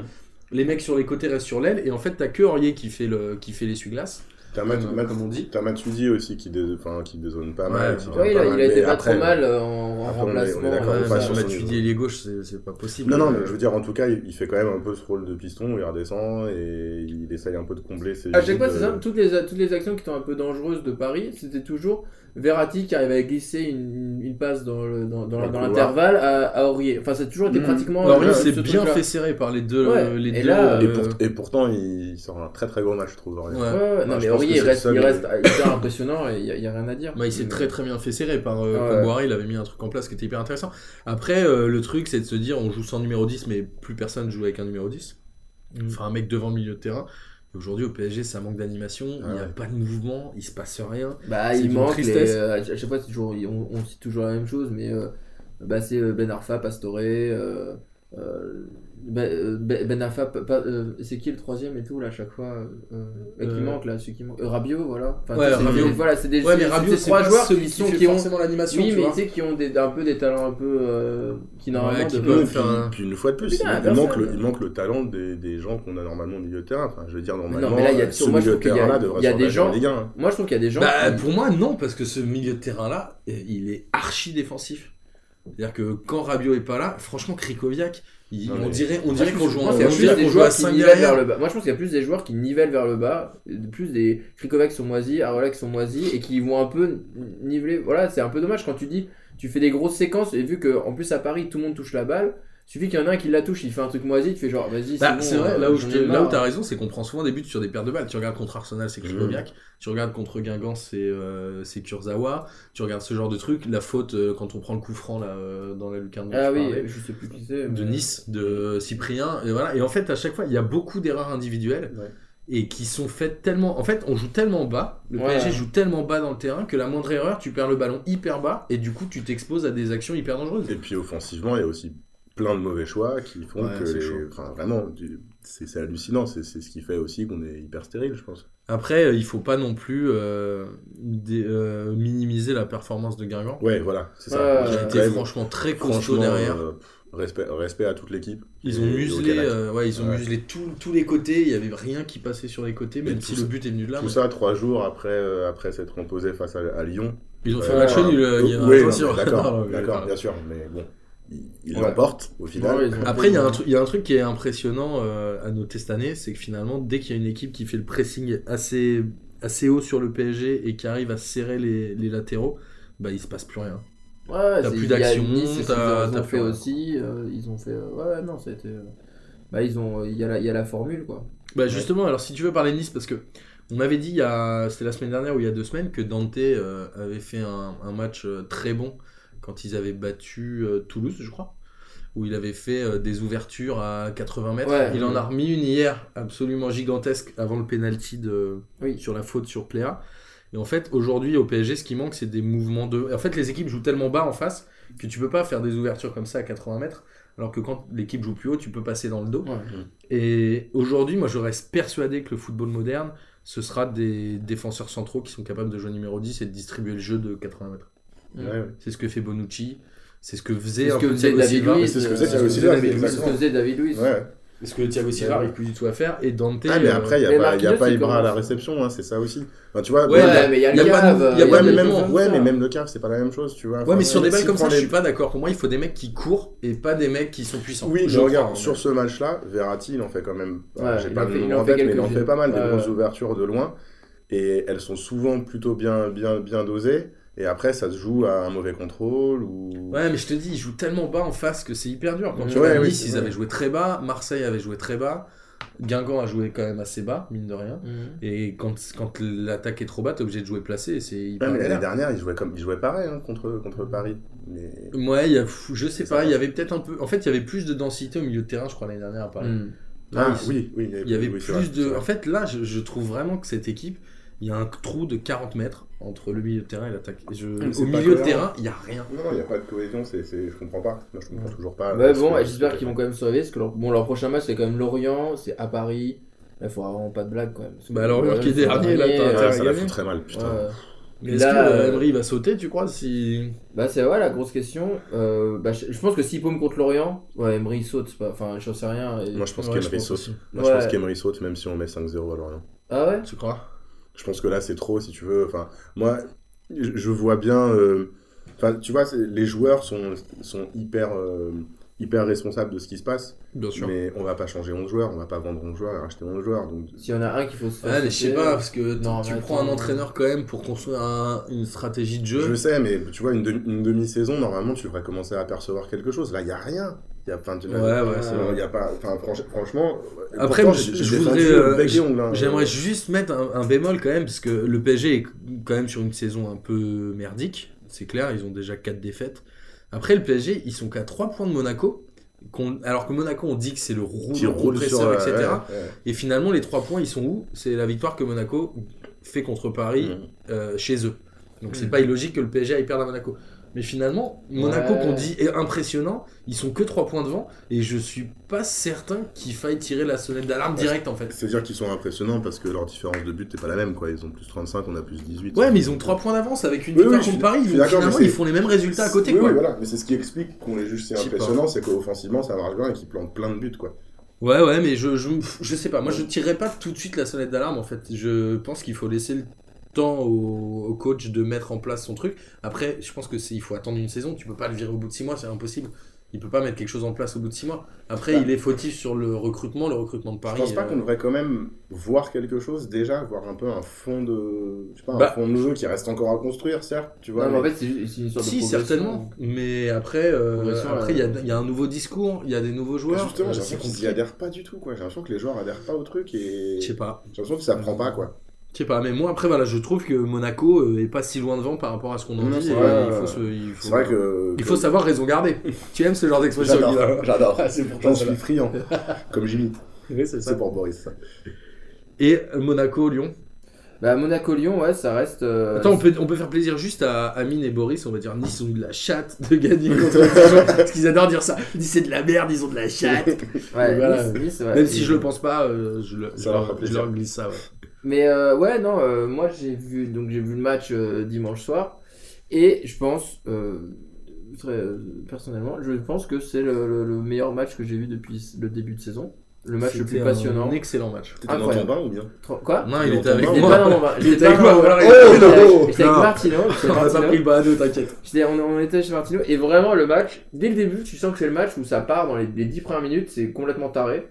Les mecs sur les côtés restent sur l'aile et en fait, t'as que Aurier qui fait le qui fait l'essuie-glace. T'as Mat- Comme- Mat- comme on dit. T'as Matuidi aussi qui, dé... enfin, qui dézone pas Ouais, mal. qui ouais, vient Ouais, il pas a, mal, il a été pas après, trop mal euh, en, après, remplacement. d'accord, euh, bah, Matuidi niveau. ailier gauche, c'est c'est pas possible. Non, non, mais je veux dire, en tout cas, il il fait quand même un peu ce rôle de piston, il redescend et il essaye un peu de combler ses À chaque fois, c'est simple, toutes les, toutes les actions qui étaient un peu dangereuses de Paris, c'était toujours Verratti qui arrive à glisser une, une passe dans le- dans, dans, Dans le dans couloir. l'intervalle à, à Aurier. Enfin, c'est toujours été Mhm. pratiquement. Lui, euh, s'est bien truc-là. fait serrer par les deux. Ouais, Les et deux là, euh, Et, pour- et pourtant, il sort un très très gros match, je trouve. Aurier. Ouais. Ouais, ouais, non, mais Aurier, reste, ça, il reste hyper impressionnant et il n'y a, y a rien à dire. Bah, il s'est Mais- très très bien fait serrer par euh, il avait mis un truc en place qui était hyper intéressant. Après, euh, le truc, c'est de se dire, on joue sans numéro 10, mais plus personne joue avec un numéro 10. Mm. Enfin, un mec devant le milieu de terrain. Aujourd'hui, au PSG, ça manque d'animation, il n'y a ouais. pas de mouvement, il se passe rien. Bah, il manque les. euh, à chaque fois, toujours, on, on cite toujours la même chose, mais euh, bah, c'est euh, Ben Arfa, Pastore. Euh, ben, euh, Ben ben pa- euh, c'est qui le troisième et tout, là, à chaque fois euh, euh, Qui Euh, manque, là, celui qui manque. Euh, Rabiot, voilà. Enfin, Ouais, Rabiot. des- Voilà, c'est des Ouais, mais Rabiot, trois joueurs celui qui, qui ont. forcément l'animation, Oui, tu mais tu sais, qui ont des, un peu des talents un peu. euh, qui normalement Ouais, qui peuvent puis, un- puis une fois de plus, Putain, il, personne. manque le, il manque le talent des, des gens qu'on a normalement au milieu de terrain. Enfin, je veux dire, normalement, mais là, il y a- ce moi, je milieu de trouve qu'il y a- terrain-là devrait il y a des gens- Ligue 1. Moi, je trouve qu'il y a des gens. Bah, pour moi, non, parce que ce milieu de terrain-là, euh, il est archi défensif. C'est-à-dire que quand Rabiot est pas là, franchement, Krikoviak, il- on dirait, on dirait qu'on joue, je en- pense on qu'il y a plus dirait des qu'on joue à joueurs qui 5 nivellent vers le bas. Moi, je pense qu'il y a plus des joueurs qui nivellent vers le bas, plus des Krikovac qui sont moisis, Arola qui sont moisis et qui vont un peu niveler. Voilà, c'est un peu dommage quand tu dis, tu fais des grosses séquences et vu que en plus à Paris tout le monde touche la balle, suffit qu'il y en a un qui la touche, il fait un truc moisi, tu fais genre vas-y. Bah, bon, c'est vrai, euh, là où, je te- là où t'as raison, c'est qu'on prend souvent des buts sur des pertes de balles. Tu regardes contre Arsenal, c'est Mmh. Krikoviak. Tu regardes contre Guingamp, c'est euh, c'est Kurzawa. Tu regardes ce genre de truc. La faute, euh, quand on prend le coup franc là, euh, dans la lucarne Ah je oui, parlais, je sais plus qui c'est. de Nice, de Cyprien. Et, voilà. et en fait, à chaque fois, il y a beaucoup d'erreurs individuelles. Ouais. Et qui sont faites tellement. En fait, on joue tellement bas, le Ouais. PSG joue tellement bas dans le terrain que la moindre erreur, tu perds le ballon hyper bas et du coup, tu t'exposes à des actions hyper dangereuses. Et puis offensivement, il y a aussi plein de mauvais choix qui font Ouais, que les- enfin vraiment du- c'est hallucinant c'est c'est ce qui fait aussi qu'on est hyper stérile je pense Après, euh, il faut pas non plus euh, dé- euh, minimiser la performance de Guingamp. ouais voilà c'est ça Ouais, Moi, qui j'ai a ouais. été quand même- franchement très costaud derrière. euh, respect respect à toute l'équipe Ils ont muselé, euh, ouais, ils ont Ouais. muselé tous- tous les côtés. Il y avait rien qui passait sur les côtés, même si le but est venu de là. tout mais- ça trois jours après euh, après s'être imposé face à, à Lyon Ils ont fait Euh, match nul. d'accord bien sûr mais bon ils Ouais. l'emportent au final Ouais, Après, il y, a un truc- il y a un truc qui est impressionnant euh, à noter cette année, c'est que finalement, dès qu'il y a une équipe qui fait le pressing assez, assez haut sur le PSG et qui arrive à serrer les, les latéraux, bah il se passe plus rien. Ouais, T'as plus d'action, t'as- fait rien. aussi. euh, ils ont fait. euh, ouais, non, ça a été. euh, Bah, ils ont. Il y, a la- il y a la formule, quoi. Bah justement, alors si tu veux parler de Nice, parce que on m'avait dit, il y a- c'était la semaine dernière ou il y a deux semaines, que Dante euh, avait fait un, un match euh, très bon quand ils avaient battu euh, Toulouse, je crois, où il avait fait euh, des ouvertures à 80 mètres. Ouais. il en a remis une hier absolument gigantesque avant le penalty de, Oui. sur la faute sur Pléa. Et en fait, aujourd'hui, au PSG, ce qui manque, c'est des mouvements de. En fait, les équipes jouent tellement bas en face que tu peux pas faire des ouvertures comme ça à 80 mètres. Alors que quand l'équipe joue plus haut, tu peux passer dans le dos. Ouais. Et aujourd'hui, moi, je reste persuadé que le football moderne, ce sera des défenseurs centraux qui sont capables de jouer numéro 10 et de distribuer le jeu de 80 mètres. Ouais, ouais. C'est ce que fait Bonucci. C'est ce que faisait ce que David. Luiz. c'est ce que euh, faisait Thiago Silva, c'est ce que faisait David Luiz. Ouais. C'est ce que Thiago Silva n'arrive plus du tout à faire. Et Dante. Ah, mais euh, après, il n'y a, pas- y a Marquinhos, pas Ibra à la réception, hein, c'est ça aussi. Enfin, tu vois, Ouais, mais il y a le pas de- cave. ouais, mais même, ouais, ça. mais même le cave, c'est pas la même chose, tu vois. Ouais, mais sur des balles comme ça, prends je les- suis pas d'accord. Pour moi, il faut des mecs qui courent et pas des mecs qui sont puissants. Oui, Je regarde, crois, sur ce match-là, Verratti, il en fait quand même. Ouais, J'ai pas le il nom en fait tête, mais il en quelques-unes. fait pas mal des grosses ouvertures de loin. Et elles sont souvent plutôt bien, bien, bien dosées. Et après, ça se joue à un mauvais contrôle ou. Ouais, mais je te dis, ils jouent tellement bas en face que c'est hyper dur. Quand tu vois, Nice, ils avaient joué très bas. Marseille avait joué très bas. Guingamp a joué quand même assez bas, mine de rien. Mhm. Et quand, quand l'attaque est trop bas, t'es obligé de jouer placé. et C'est hyper Ouais, mais l'année dernière, il jouait, comme... il jouait pareil hein, contre, contre Paris. Mais... Ouais, il y a, je sais pas, il y avait peut-être un peu. En fait, il y avait plus de densité au milieu de terrain, je crois, l'année dernière à Paris. Mhm. Là, Ah ils- oui, oui. Il y avait oui, plus vrai, de. En fait, là, je, je trouve vraiment que cette équipe il y a un trou de 40 mètres entre le milieu de terrain et l'attaque. Je- Au milieu de terrain, il n'y a rien. Non, il n'y a pas de cohésion, c'est, c'est- je comprends pas. Moi, je comprends toujours pas. Ouais, bon, que- j'espère qu'ils vont quand même se réveiller parce que leur, bon, leur prochain match c'est quand même Lorient, c'est à Paris. Là, il faudra vraiment pas de blague quand même. Bah, Lorient qui est dernier, là, t'as Ouais, intérêt à ça la gagner. fout très mal, putain. ouais. Mais est-ce Là, que euh, euh, Emery va sauter, tu crois si... Bah c'est ouais la grosse question. Euh, bah, je, je pense que s'il paume contre Lorient, ouais Emery saute, c'est pas, enfin je sais rien. et- Moi, je pense Ouais, qu'Emery saute. Moi, je pense qu'Emery saute, même si on met 5-0 à Lorient. Ah ouais? Tu crois? Je pense que là, c'est trop, si tu veux. Enfin, moi, je vois bien. euh, Enfin, tu vois, les joueurs sont, sont hyper, euh, hyper responsables de ce qui se passe. Bien sûr. Mais on va pas changer 11 joueurs, on va pas vendre 11 joueurs et racheter 11 joueurs. Donc, S'il y en a un qu'il faut se faire. Ouais, mais je sais pas, parce que Non, tu mais prends attends, un entraîneur quand même pour construire un- une stratégie de jeu. je sais, mais tu vois, une demi-saison, normalement, tu devrais commencer à apercevoir quelque chose. Là, il y a rien. Il y a, enfin, tu- Ouais, ouais, c'est euh, vrai. il y a pas, enfin, franch- franchement. Après, pourtant, je- je voudrais, euh, hein. J'aimerais juste mettre un, un bémol quand même, parce que le PSG est quand même sur une saison un peu merdique. C'est clair, ils ont déjà 4 défaites. Après, le PSG, ils sont qu'à 3 points de Monaco. Alors que Monaco, on dit que c'est le rouleau roule sur, compresseur, euh, etc. ouais, ouais. Et finalement, les 3 points, ils sont où? C'est la victoire que Monaco fait contre Paris euh, chez eux. Donc c'est Mhm. pas illogique que le PSG aille perdre à Monaco. Mais finalement, Monaco qu'on dit est impressionnant, ils sont que 3 points devant et je suis pas certain qu'il faille tirer la sonnette d'alarme Ouais. direct en fait. C'est-à-dire qu'ils sont impressionnants parce que leur différence de but n'est pas la même. Quoi. Ils ont plus 35, on a plus 18. Ouais, mais ils ont 3 points d'avance avec une victoire oui, contre Paris, donc finalement ils c'est- font les mêmes résultats à côté oui, quoi. oui, voilà. Mais c'est ce qui explique qu'on les juge pas. impressionnants, c'est qu'offensivement ça marche bien et qu'ils plantent plein de buts. Quoi. Ouais, ouais, mais je, je, je sais pas. Moi, je tirerai pas tout de suite la sonnette d'alarme en fait. Je pense qu'il faut laisser le temps au, au coach de mettre en place son truc. Après, je pense que c'est il faut attendre une saison. Tu peux pas le virer au bout de 6 mois, c'est impossible. Il peut pas mettre quelque chose en place au bout de 6 mois. Après, Bah. il est fautif sur le recrutement, le recrutement de Paris. je pense pas euh, qu'on devrait quand même voir quelque chose déjà, voir un peu un fond de, je sais pas, un Bah. fond de jeu qui reste encore à construire, certes. Tu vois, Non, mais en fait c'est ju- c'est une sorte Si, de progression. certainement. Mais après, euh, après il y, a, euh, y a un nouveau discours, il y a des nouveaux joueurs. Justement, euh, j'ai c'est l'impression qu'ils y compliqué. adhèrent pas du tout. quoi. J'ai l'impression que les joueurs adhèrent pas au truc et Je sais pas. j'ai l'impression que ça prend pas. quoi. Je sais pas, mais moi après voilà, je trouve que Monaco euh, est pas si loin devant par rapport à ce qu'on en dit. il faut euh, se- il faut- vrai que. Il que- faut savoir raison garder. tu aimes ce genre d'expression J'adore. Ah, c'est pour toi, J'en suis friand, comme Jimmy. Oui, c'est pour Boris. ça. Et Monaco, Lyon. Bah Monaco-Lyon, ouais, ça reste. euh, Attends, on peut, on peut faire plaisir juste à Amine et Boris. On va dire Nice ont eu de la chatte de gagner contre Dijon. Parce qu'ils adorent dire ça. Nice c'est de la merde, ils ont de la chatte. Ouais, Voilà. Nice, Nice, ouais. Même si je le pense pas, euh, je, le- Ça je leur leur, fera je plaisir. leur glisse ça. Ouais. Mais euh, ouais, non, euh, moi j'ai vu donc j'ai vu le match euh, dimanche soir et je pense euh, très euh, personnellement, je pense que c'est le, le- le meilleur match que j'ai vu depuis le début de saison. Le match le plus passionnant. Un excellent match. T'étais dans ton bain ou bien Quoi Non, il était ton avec bain, moi. bain. J'étais était pas avec moi, bain. J'étais était avec-. Martino. On a pas pris le bateau, t'inquiète. J'étais- on, on était chez Martino et vraiment le match, dès le début, tu sens que c'est le match où ça part dans les, les 10 premières minutes, c'est complètement taré.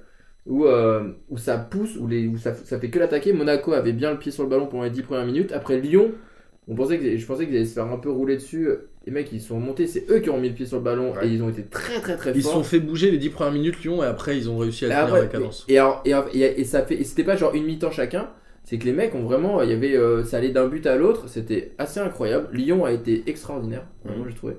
Où, euh, où ça pousse, où, les, où ça, ça fait que l'attaquer. Monaco avait bien le pied sur le ballon pendant les 10 premières minutes. Après Lyon, on pensait que, je pensais qu'ils allaient se faire un peu rouler dessus. Les mecs, ils sont montés, c'est eux qui ont mis le pied sur le ballon Ouais. et ils ont été très très très Ils se forts. sont fait bouger les 10 premières minutes, Lyon, et après ils ont réussi à Et tenir après- la cadence. Et, alors- et, et- et ça fait, et c'était pas genre une mi-temps chacun. C'est que les mecs ont vraiment, il y avait, euh, ça allait d'un but à l'autre. C'était assez incroyable. Lyon a été extraordinaire, vraiment Mhm. j'ai trouvé.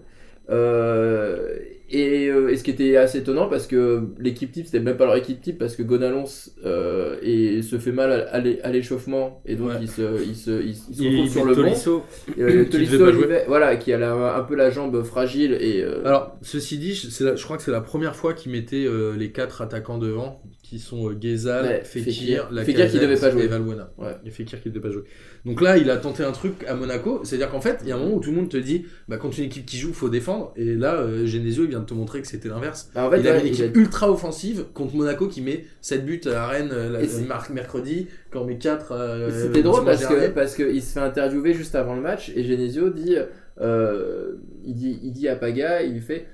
Euh, et, euh, et ce qui était assez étonnant parce que l'équipe type c'était même pas leur équipe type parce que Gonalons euh, et se fait mal à, à l'é- à l'échauffement et donc Ouais. il se, il se, il, se- il se Il- retrouve sur le banc. Tolisso. Et, euh, qui Tolisso. Olivet, voilà, qui a la- un peu la jambe fragile et euh, Alors, ceci dit, je, c'est la- je crois que c'est la première fois qu'ils mettaient euh, les quatre attaquants devant, qui sont euh, Ouais, Fekir, Fekir. Fekir qui devait pas jouer. et Valbuena. Ouais. Et Fekir qui devait pas jouer. Donc là, il a tenté un truc à Monaco, c'est-à-dire qu'en fait, il y a un moment où tout le monde te dit, bah, contre une équipe qui joue, faut défendre, et là, euh, Genesio, il vient de te montrer que c'était l'inverse. bah, en fait, il a ouais, une il a- équipe ultra offensive contre Monaco qui met 7 buts à Rennes euh, la- mar- mercredi, quand on met 4 euh, C'était drôle parce que parce qu'il se fait interviewer juste avant le match et Genesio dit euh, il dit il dit à Paga il lui fait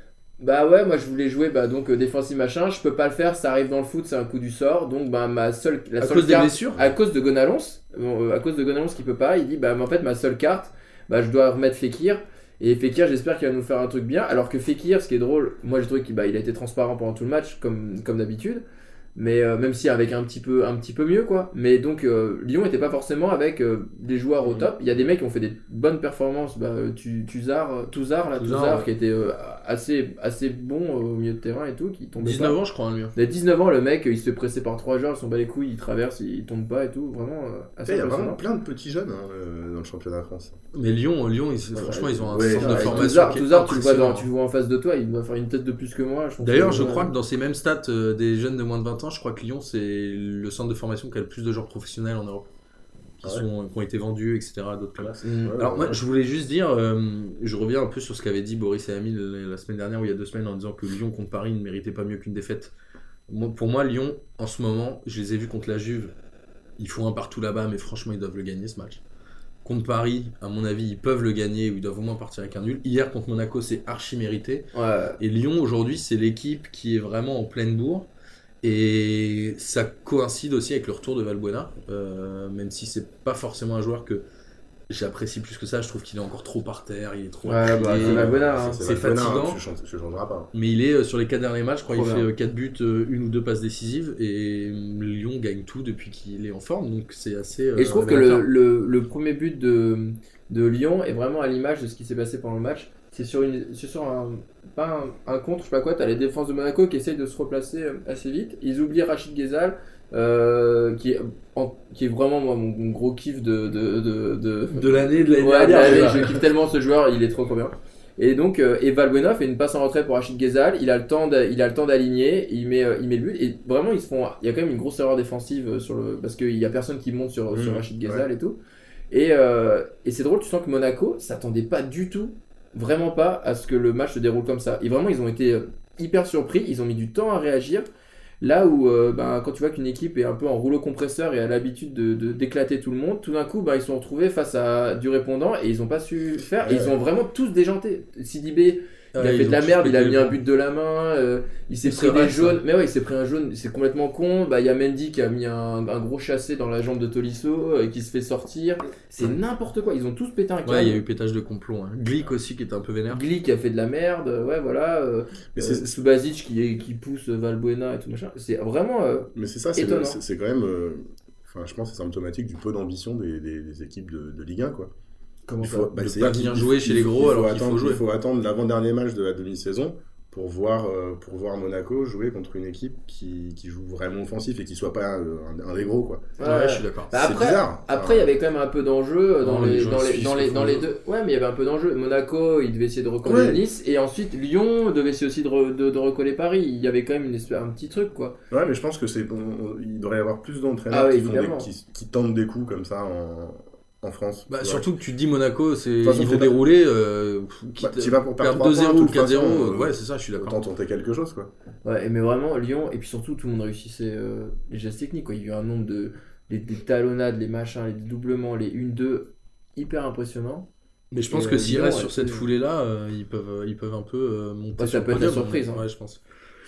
bah ouais moi je voulais jouer bah donc euh, défensif machin. Je peux pas le faire ça arrive dans le foot c'est un coup du sort. Donc bah ma seule la à seule cause des carte- blessures. à cause de Gonalons bon, euh, à cause de Gonalons qui peut pas il dit bah en fait ma seule carte bah je dois remettre Fekir. Et Fekir j'espère qu'il va nous faire un truc bien. Alors que Fekir ce qui est drôle moi j'ai trouvé qu'il bah, il a été transparent pendant tout le match comme comme d'habitude Mais euh, même si avec un petit peu, un petit peu mieux, quoi. Mais donc, euh, Lyon était pas forcément avec euh, des joueurs au Mhm. top. Il y a des mecs qui ont fait des bonnes performances. Bah, Tu- Tuzar, Touzard, là, ouais. qui était euh, assez, assez bon euh, au milieu de terrain et tout, qui tombait 19 pas. ans, je crois, hein, lui. Il a 19 ans, le mec, il se fait presser par trois joueurs, il s'en bat les couilles, il traverse, il tombe pas et tout. Vraiment euh, assez Il y a vraiment plein de petits jeunes hein, le championnat de France. Mais Lyon, Lyon ils- Ouais, franchement, ils ont un ouais, centre de formation. Touzard, qui est Touzard, tu vois dans, tu vois en face de toi, il doit faire une tête de plus que moi. D'ailleurs, je crois que dans ces mêmes stats euh, des jeunes de moins de 20 ans, je crois que Lyon, c'est le centre de formation qui a le plus de joueurs professionnels en Europe. Qui, Ah ouais. sont, qui ont été vendus, etc. à d'autres clubs. Ouais, Alors ouais, moi, je voulais juste dire, euh, je reviens un peu sur ce qu'avait dit Boris et Amil la la semaine dernière ou il y a deux semaines en disant que Lyon contre Paris ne méritait pas mieux qu'une défaite. Moi, pour moi, Lyon, en ce moment, je les ai vus contre la Juve. Ils font un partout là-bas, mais franchement, ils doivent le gagner ce match. Contre Paris, à mon avis, ils peuvent le gagner ou ils doivent au moins partir avec un nul. Hier contre Monaco, c'est archi mérité. Ouais. Et Lyon, aujourd'hui, c'est l'équipe qui est vraiment en pleine bourre. Et ça coïncide aussi avec le retour de Valbuena, euh, même si c'est pas forcément un joueur que j'apprécie plus que ça. Je trouve qu'il est encore trop par terre, il est trop. Ouais, bah, c'est Valbuena, hein. c'est fatigant. hein, Tu changes- tu changeras pas. Mais il est euh, sur les quatre derniers matchs, je crois Trop qu'il bien. fait 4 buts, euh, une ou deux passes décisives. Et euh, Lyon gagne tout depuis qu'il est en forme, donc c'est assez. euh, Et je trouve que le, le, le premier but de, de Lyon est vraiment à l'image de ce qui s'est passé pendant le match. C'est sur, une, c'est sur un, pas un, un contre, je sais pas quoi, t'as les défenses de Monaco qui essayent de se replacer euh, assez vite. Ils oublient Rachid Ghezal, euh, qui, est, en- qui est vraiment moi, mon, mon gros kiff de. de, de, de- de l'année de l'année Ouais, dernière. je kiffe tellement ce joueur, il est trop trop bien. Et donc, euh, et Valbuena fait une passe en retrait pour Rachid Ghezal, il a le temps d'a- il a le temps d'aligner, il met, euh, il met le but, et vraiment, ils se font, il y a quand même une grosse erreur défensive euh, sur le, parce qu'il y a personne qui monte sur, sur Mhm, Rachid Ghezal et tout. Et, euh, et c'est drôle, tu sens que Monaco s'attendait pas du tout, vraiment pas, à ce que le match se déroule comme ça. Et vraiment, ils ont été hyper surpris, ils ont mis du temps à réagir. Là où, euh, ben, quand tu vois qu'une équipe est un peu en rouleau compresseur et a l'habitude de, d'éclater tout le monde, tout d'un coup, ben, ils se sont retrouvés face à du répondant et ils ont pas su faire. Et ils ont vraiment tous déjanté. Sidibé, il a fait de la merde, il a mis un but de la main, euh, il s'est pris des ça. jaunes. Mais ouais, il s'est pris un jaune, c'est complètement con. Bah, il y a Mendy qui a mis un, un gros chassé dans la jambe de Tolisso euh, qui se fait sortir. C'est n'importe quoi, ils ont tous pété un câble. Ouais, il y a eu pétage de complot. Hein. Glick aussi qui était un peu vénère. Gli qui a fait de la merde, euh, ouais, voilà. Euh, Mais euh, c'est Subasic qui, est- qui pousse Valbuena et tout machin. C'est vraiment. euh, mais c'est ça, c'est quand même. euh, Enfin, je pense que c'est symptomatique du peu d'ambition des, des- des équipes de, de Ligue 1, quoi. Comment Il ça faut, bah, De c'est-à-dire pas venir il- jouer il- chez les il gros alors qu'il attendre, faut jouer. Il faut attendre l'avant-dernier match de la demi-saison pour voir, euh, pour voir Monaco jouer contre une équipe qui, qui joue vraiment offensif et qui soit pas euh, un, un des gros, quoi. Ouais, Ouais. je suis d'accord. Bah, c'est après- bizarre. Après, il y avait quand même un peu d'enjeu euh, dans, Non, les dans, les, dans, le les, dans les deux. Ouais, mais il y avait un peu d'enjeu. Monaco, il devait essayer de recoller Ouais. Nice. Et ensuite, Lyon devait essayer aussi de, re- de, de recoller Paris. Il y avait quand même une espèce, un petit truc, quoi. Ouais, mais je pense que c'est il devrait y avoir plus d'entraîneurs Ah qui, qui, qui tentent des coups comme ça en, en France. Bah, surtout que tu te dis Monaco, c'est ils vont dérouler. Euh, quitte- Bah, tu vas pour perdre perdre 2-0 trois points, ou de toute 4-0. façon, euh, euh, ouais, c'est ça, je suis d'accord. Autant tenter quelque chose, quoi. Ouais, mais vraiment, Lyon, et puis surtout, tout le monde réussissait euh, les gestes techniques, quoi. Il y a eu un nombre de. Les, des talonnades, les machins, les doublements, les 1-2, hyper impressionnants. Mais je pense Et, que euh, s'ils restent a sur cette foulée-là, euh, ils, peuvent, ils peuvent un peu euh, monter Ouais, ça sur peut être la surprise, hein. Ouais, je pense.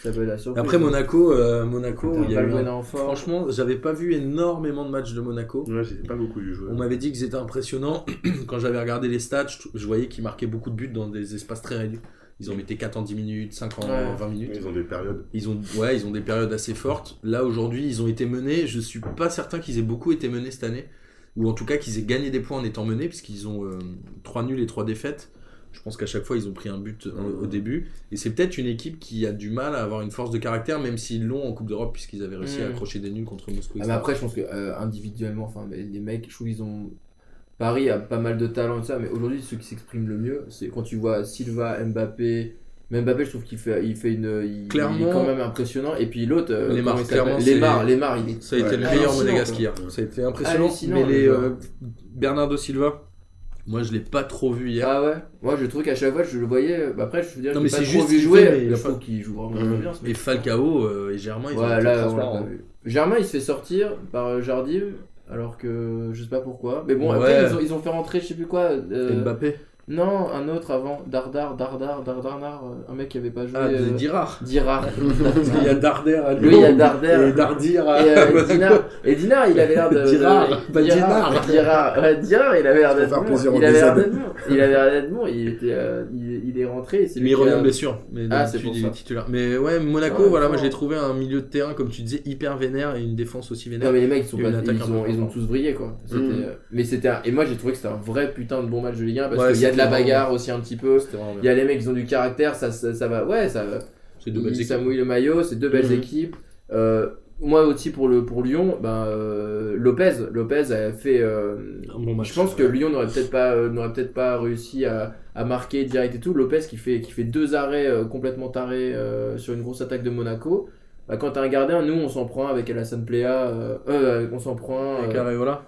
Ça peut être la surprise. Après Monaco, euh, Monaco, il y a eu un-. Franchement, j'avais pas vu énormément de matchs de Monaco. Ouais, j'ai pas beaucoup vu jouer. On m'avait dit qu'ils étaient impressionnants. Quand j'avais regardé les stats, je, je voyais qu'ils marquaient beaucoup de buts dans des espaces très réduits. Ils en mettaient 4 en 10 minutes, 5 en Ouais. 20 minutes. Ils ont des périodes. Ils ont, ouais, ils ont des périodes assez fortes. Là, aujourd'hui, ils ont été menés. Je suis pas certain qu'ils aient beaucoup été menés cette année. Ou en tout cas qu'ils aient gagné des points en étant menés, puisqu'ils ont 3 nuls et 3 défaites. Je pense qu'à chaque fois, ils ont pris un but au, au début. Et c'est peut-être une équipe qui a du mal à avoir une force de caractère, même s'ils l'ont en Coupe d'Europe, puisqu'ils avaient réussi à Mm. accrocher des nuls contre Moscou. Ah, mais après, je pense que euh, individuellement, enfin, les mecs, je trouve qu'ils ont. Paris a pas mal de talent et tout ça, mais aujourd'hui, ceux qui s'expriment le mieux, c'est quand tu vois Silva, Mbappé. Même Mbappé, je trouve qu'il fait, il fait une. Il, il Clairement. est quand même impressionnant. Et puis l'autre. euh, il s'appelle clairement, Lemar, Lemar, il est. Ça a été Ouais. le meilleur monégasque hier. Ça a été impressionnant. Mais le les, euh, Bernardo Silva, moi je l'ai pas trop vu hier. Ah ouais? Moi, je trouve qu'à chaque fois, je le voyais. bah, après, je veux dire, Non, j'ai mais pas trop juste vu jouer. mais il je trouve qu'il joue vraiment bien. mec. Et Falcao euh, et Germain, ils ont Ouais, été là, on pas vu. Germain, il se fait sortir par euh, Jardim, alors que je sais pas pourquoi. Mais bon, Ouais. après, ils ont, ils ont fait rentrer, je sais plus quoi. euh, Mbappé. Non, un autre avant, Dardar, Dardar, Dardarnar, euh, un mec qui avait pas joué. Ah, euh, Dirard. Dirard. Parce qu'il y a Darder à Lui, il y a Darder. Et Dardir à. Et euh, Dinar, et Dinar, il avait l'air de. Dirard, de- pas Dirard. Dirard, ouais, Dirard, il avait l'air d'être bon. Il avait l'air d'être bon. Il avait l'air d'être bon. Il était, euh, il est, il est rentré. et c'est Mais il revient de blessure. Mais Ah, c'est pour ça. est titulaire. Mais ouais, Monaco, Ouais, voilà, moi j'ai trouvé un milieu de terrain, comme tu disais, hyper vénère et une défense aussi vénère. Non mais les mecs ils, sont pas- ils, un peu ont, ils ont tous brillé quoi. Mhm. euh, Mais c'était et moi j'ai trouvé que c'était un vrai putain de bon match de Ligue 1 parce Ouais, qu'il y a de la bagarre aussi un petit peu. Il y a les mecs ils ont du caractère, ça, ça, ça va ouais ça, C'est deux belles il- équipes. ça mouille le maillot, c'est deux belles Mhm. équipes. Euh, moi aussi pour le pour Lyon, ben euh, Lopez, Lopez a fait. euh, Un bon match. je pense que Lyon n'aurait peut-être pas n'aurait peut-être pas réussi à, à marquer direct et tout. Lopez qui fait qui fait deux arrêts complètement tarés sur une grosse attaque de Monaco. Bah, quand t'as un gardien, nous on s'en prend avec Alassane Plea, euh, euh, on s'en prend. Avec euh, Areola.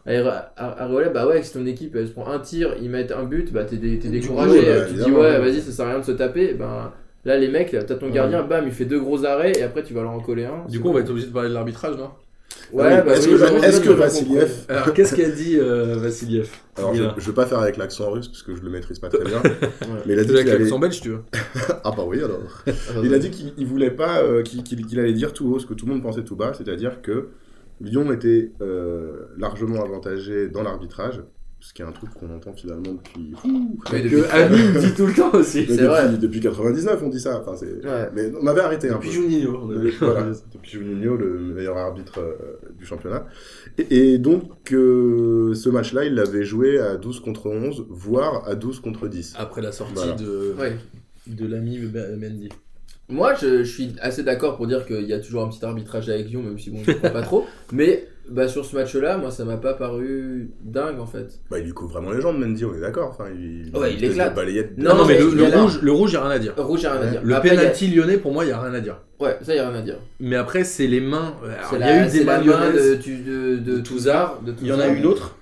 Areola, bah ouais, si ton équipe elle se prend un tir, ils mettent un but, bah t'es t'es découragé. coup, bah, tu te dis ouais, vas-y, ça sert à rien de se taper. Ben là, les mecs, t'as ton gardien, bam, il fait deux gros arrêts et après tu vas leur en coller un. Du coup, on va être obligé de parler de l'arbitrage, non? Ouais, Ah oui, bah est-ce oui, que, que on a Vassiliev. Alors, qu'est-ce qu'a dit euh, Vassiliev Alors, je, je vais pas faire avec l'accent russe parce que je le maîtrise pas très bien. mais il a dit Avec qu'il allait. l'accent belge, tu veux Ah, bah oui, alors. Il a dit qu'il il voulait pas, euh, qu'il qu'il- qu'il allait dire tout haut ce que tout le monde pensait tout bas, c'est-à-dire que Lyon était euh, largement avantagé dans l'arbitrage, ce qui est un truc qu'on entend finalement depuis. Mais Que depuis- Ami dit tout le temps aussi. C'est depuis, vrai. depuis 99, on dit ça. Enfin, c'est... Ouais. Mais on avait arrêté un Depuis peu. Juninho, on avait Voilà, depuis Juninho, le meilleur arbitre euh, du championnat. Et, et donc, euh, ce match-là, il l'avait joué à 12 contre 11, voire à 12 contre 10. Après la sortie Voilà. de, Ouais. de l'ami Mendy. Moi, je, je suis assez d'accord pour dire qu'il y a toujours un petit arbitrage avec Lyon, même si bon, je ne crois pas trop. Mais bah, sur ce match-là, moi, ça m'a pas paru dingue en fait. Bah, il lui couvre vraiment les jambes, Mendy, on est d'accord. Enfin, il, Ouais, il espèce éclate. Non, Non, non, mais, mais le, il le y a rouge, le rouge, y a rien à dire. Rouge, y a rien à dire. Le Après, il y a- penalty lyonnais, pour moi, y a rien à dire. Ouais, ça, y a rien à dire. Mais après, c'est les mains. C'est il y a eu des mains main de, de, de, de Touzard. de Il y en a une autre.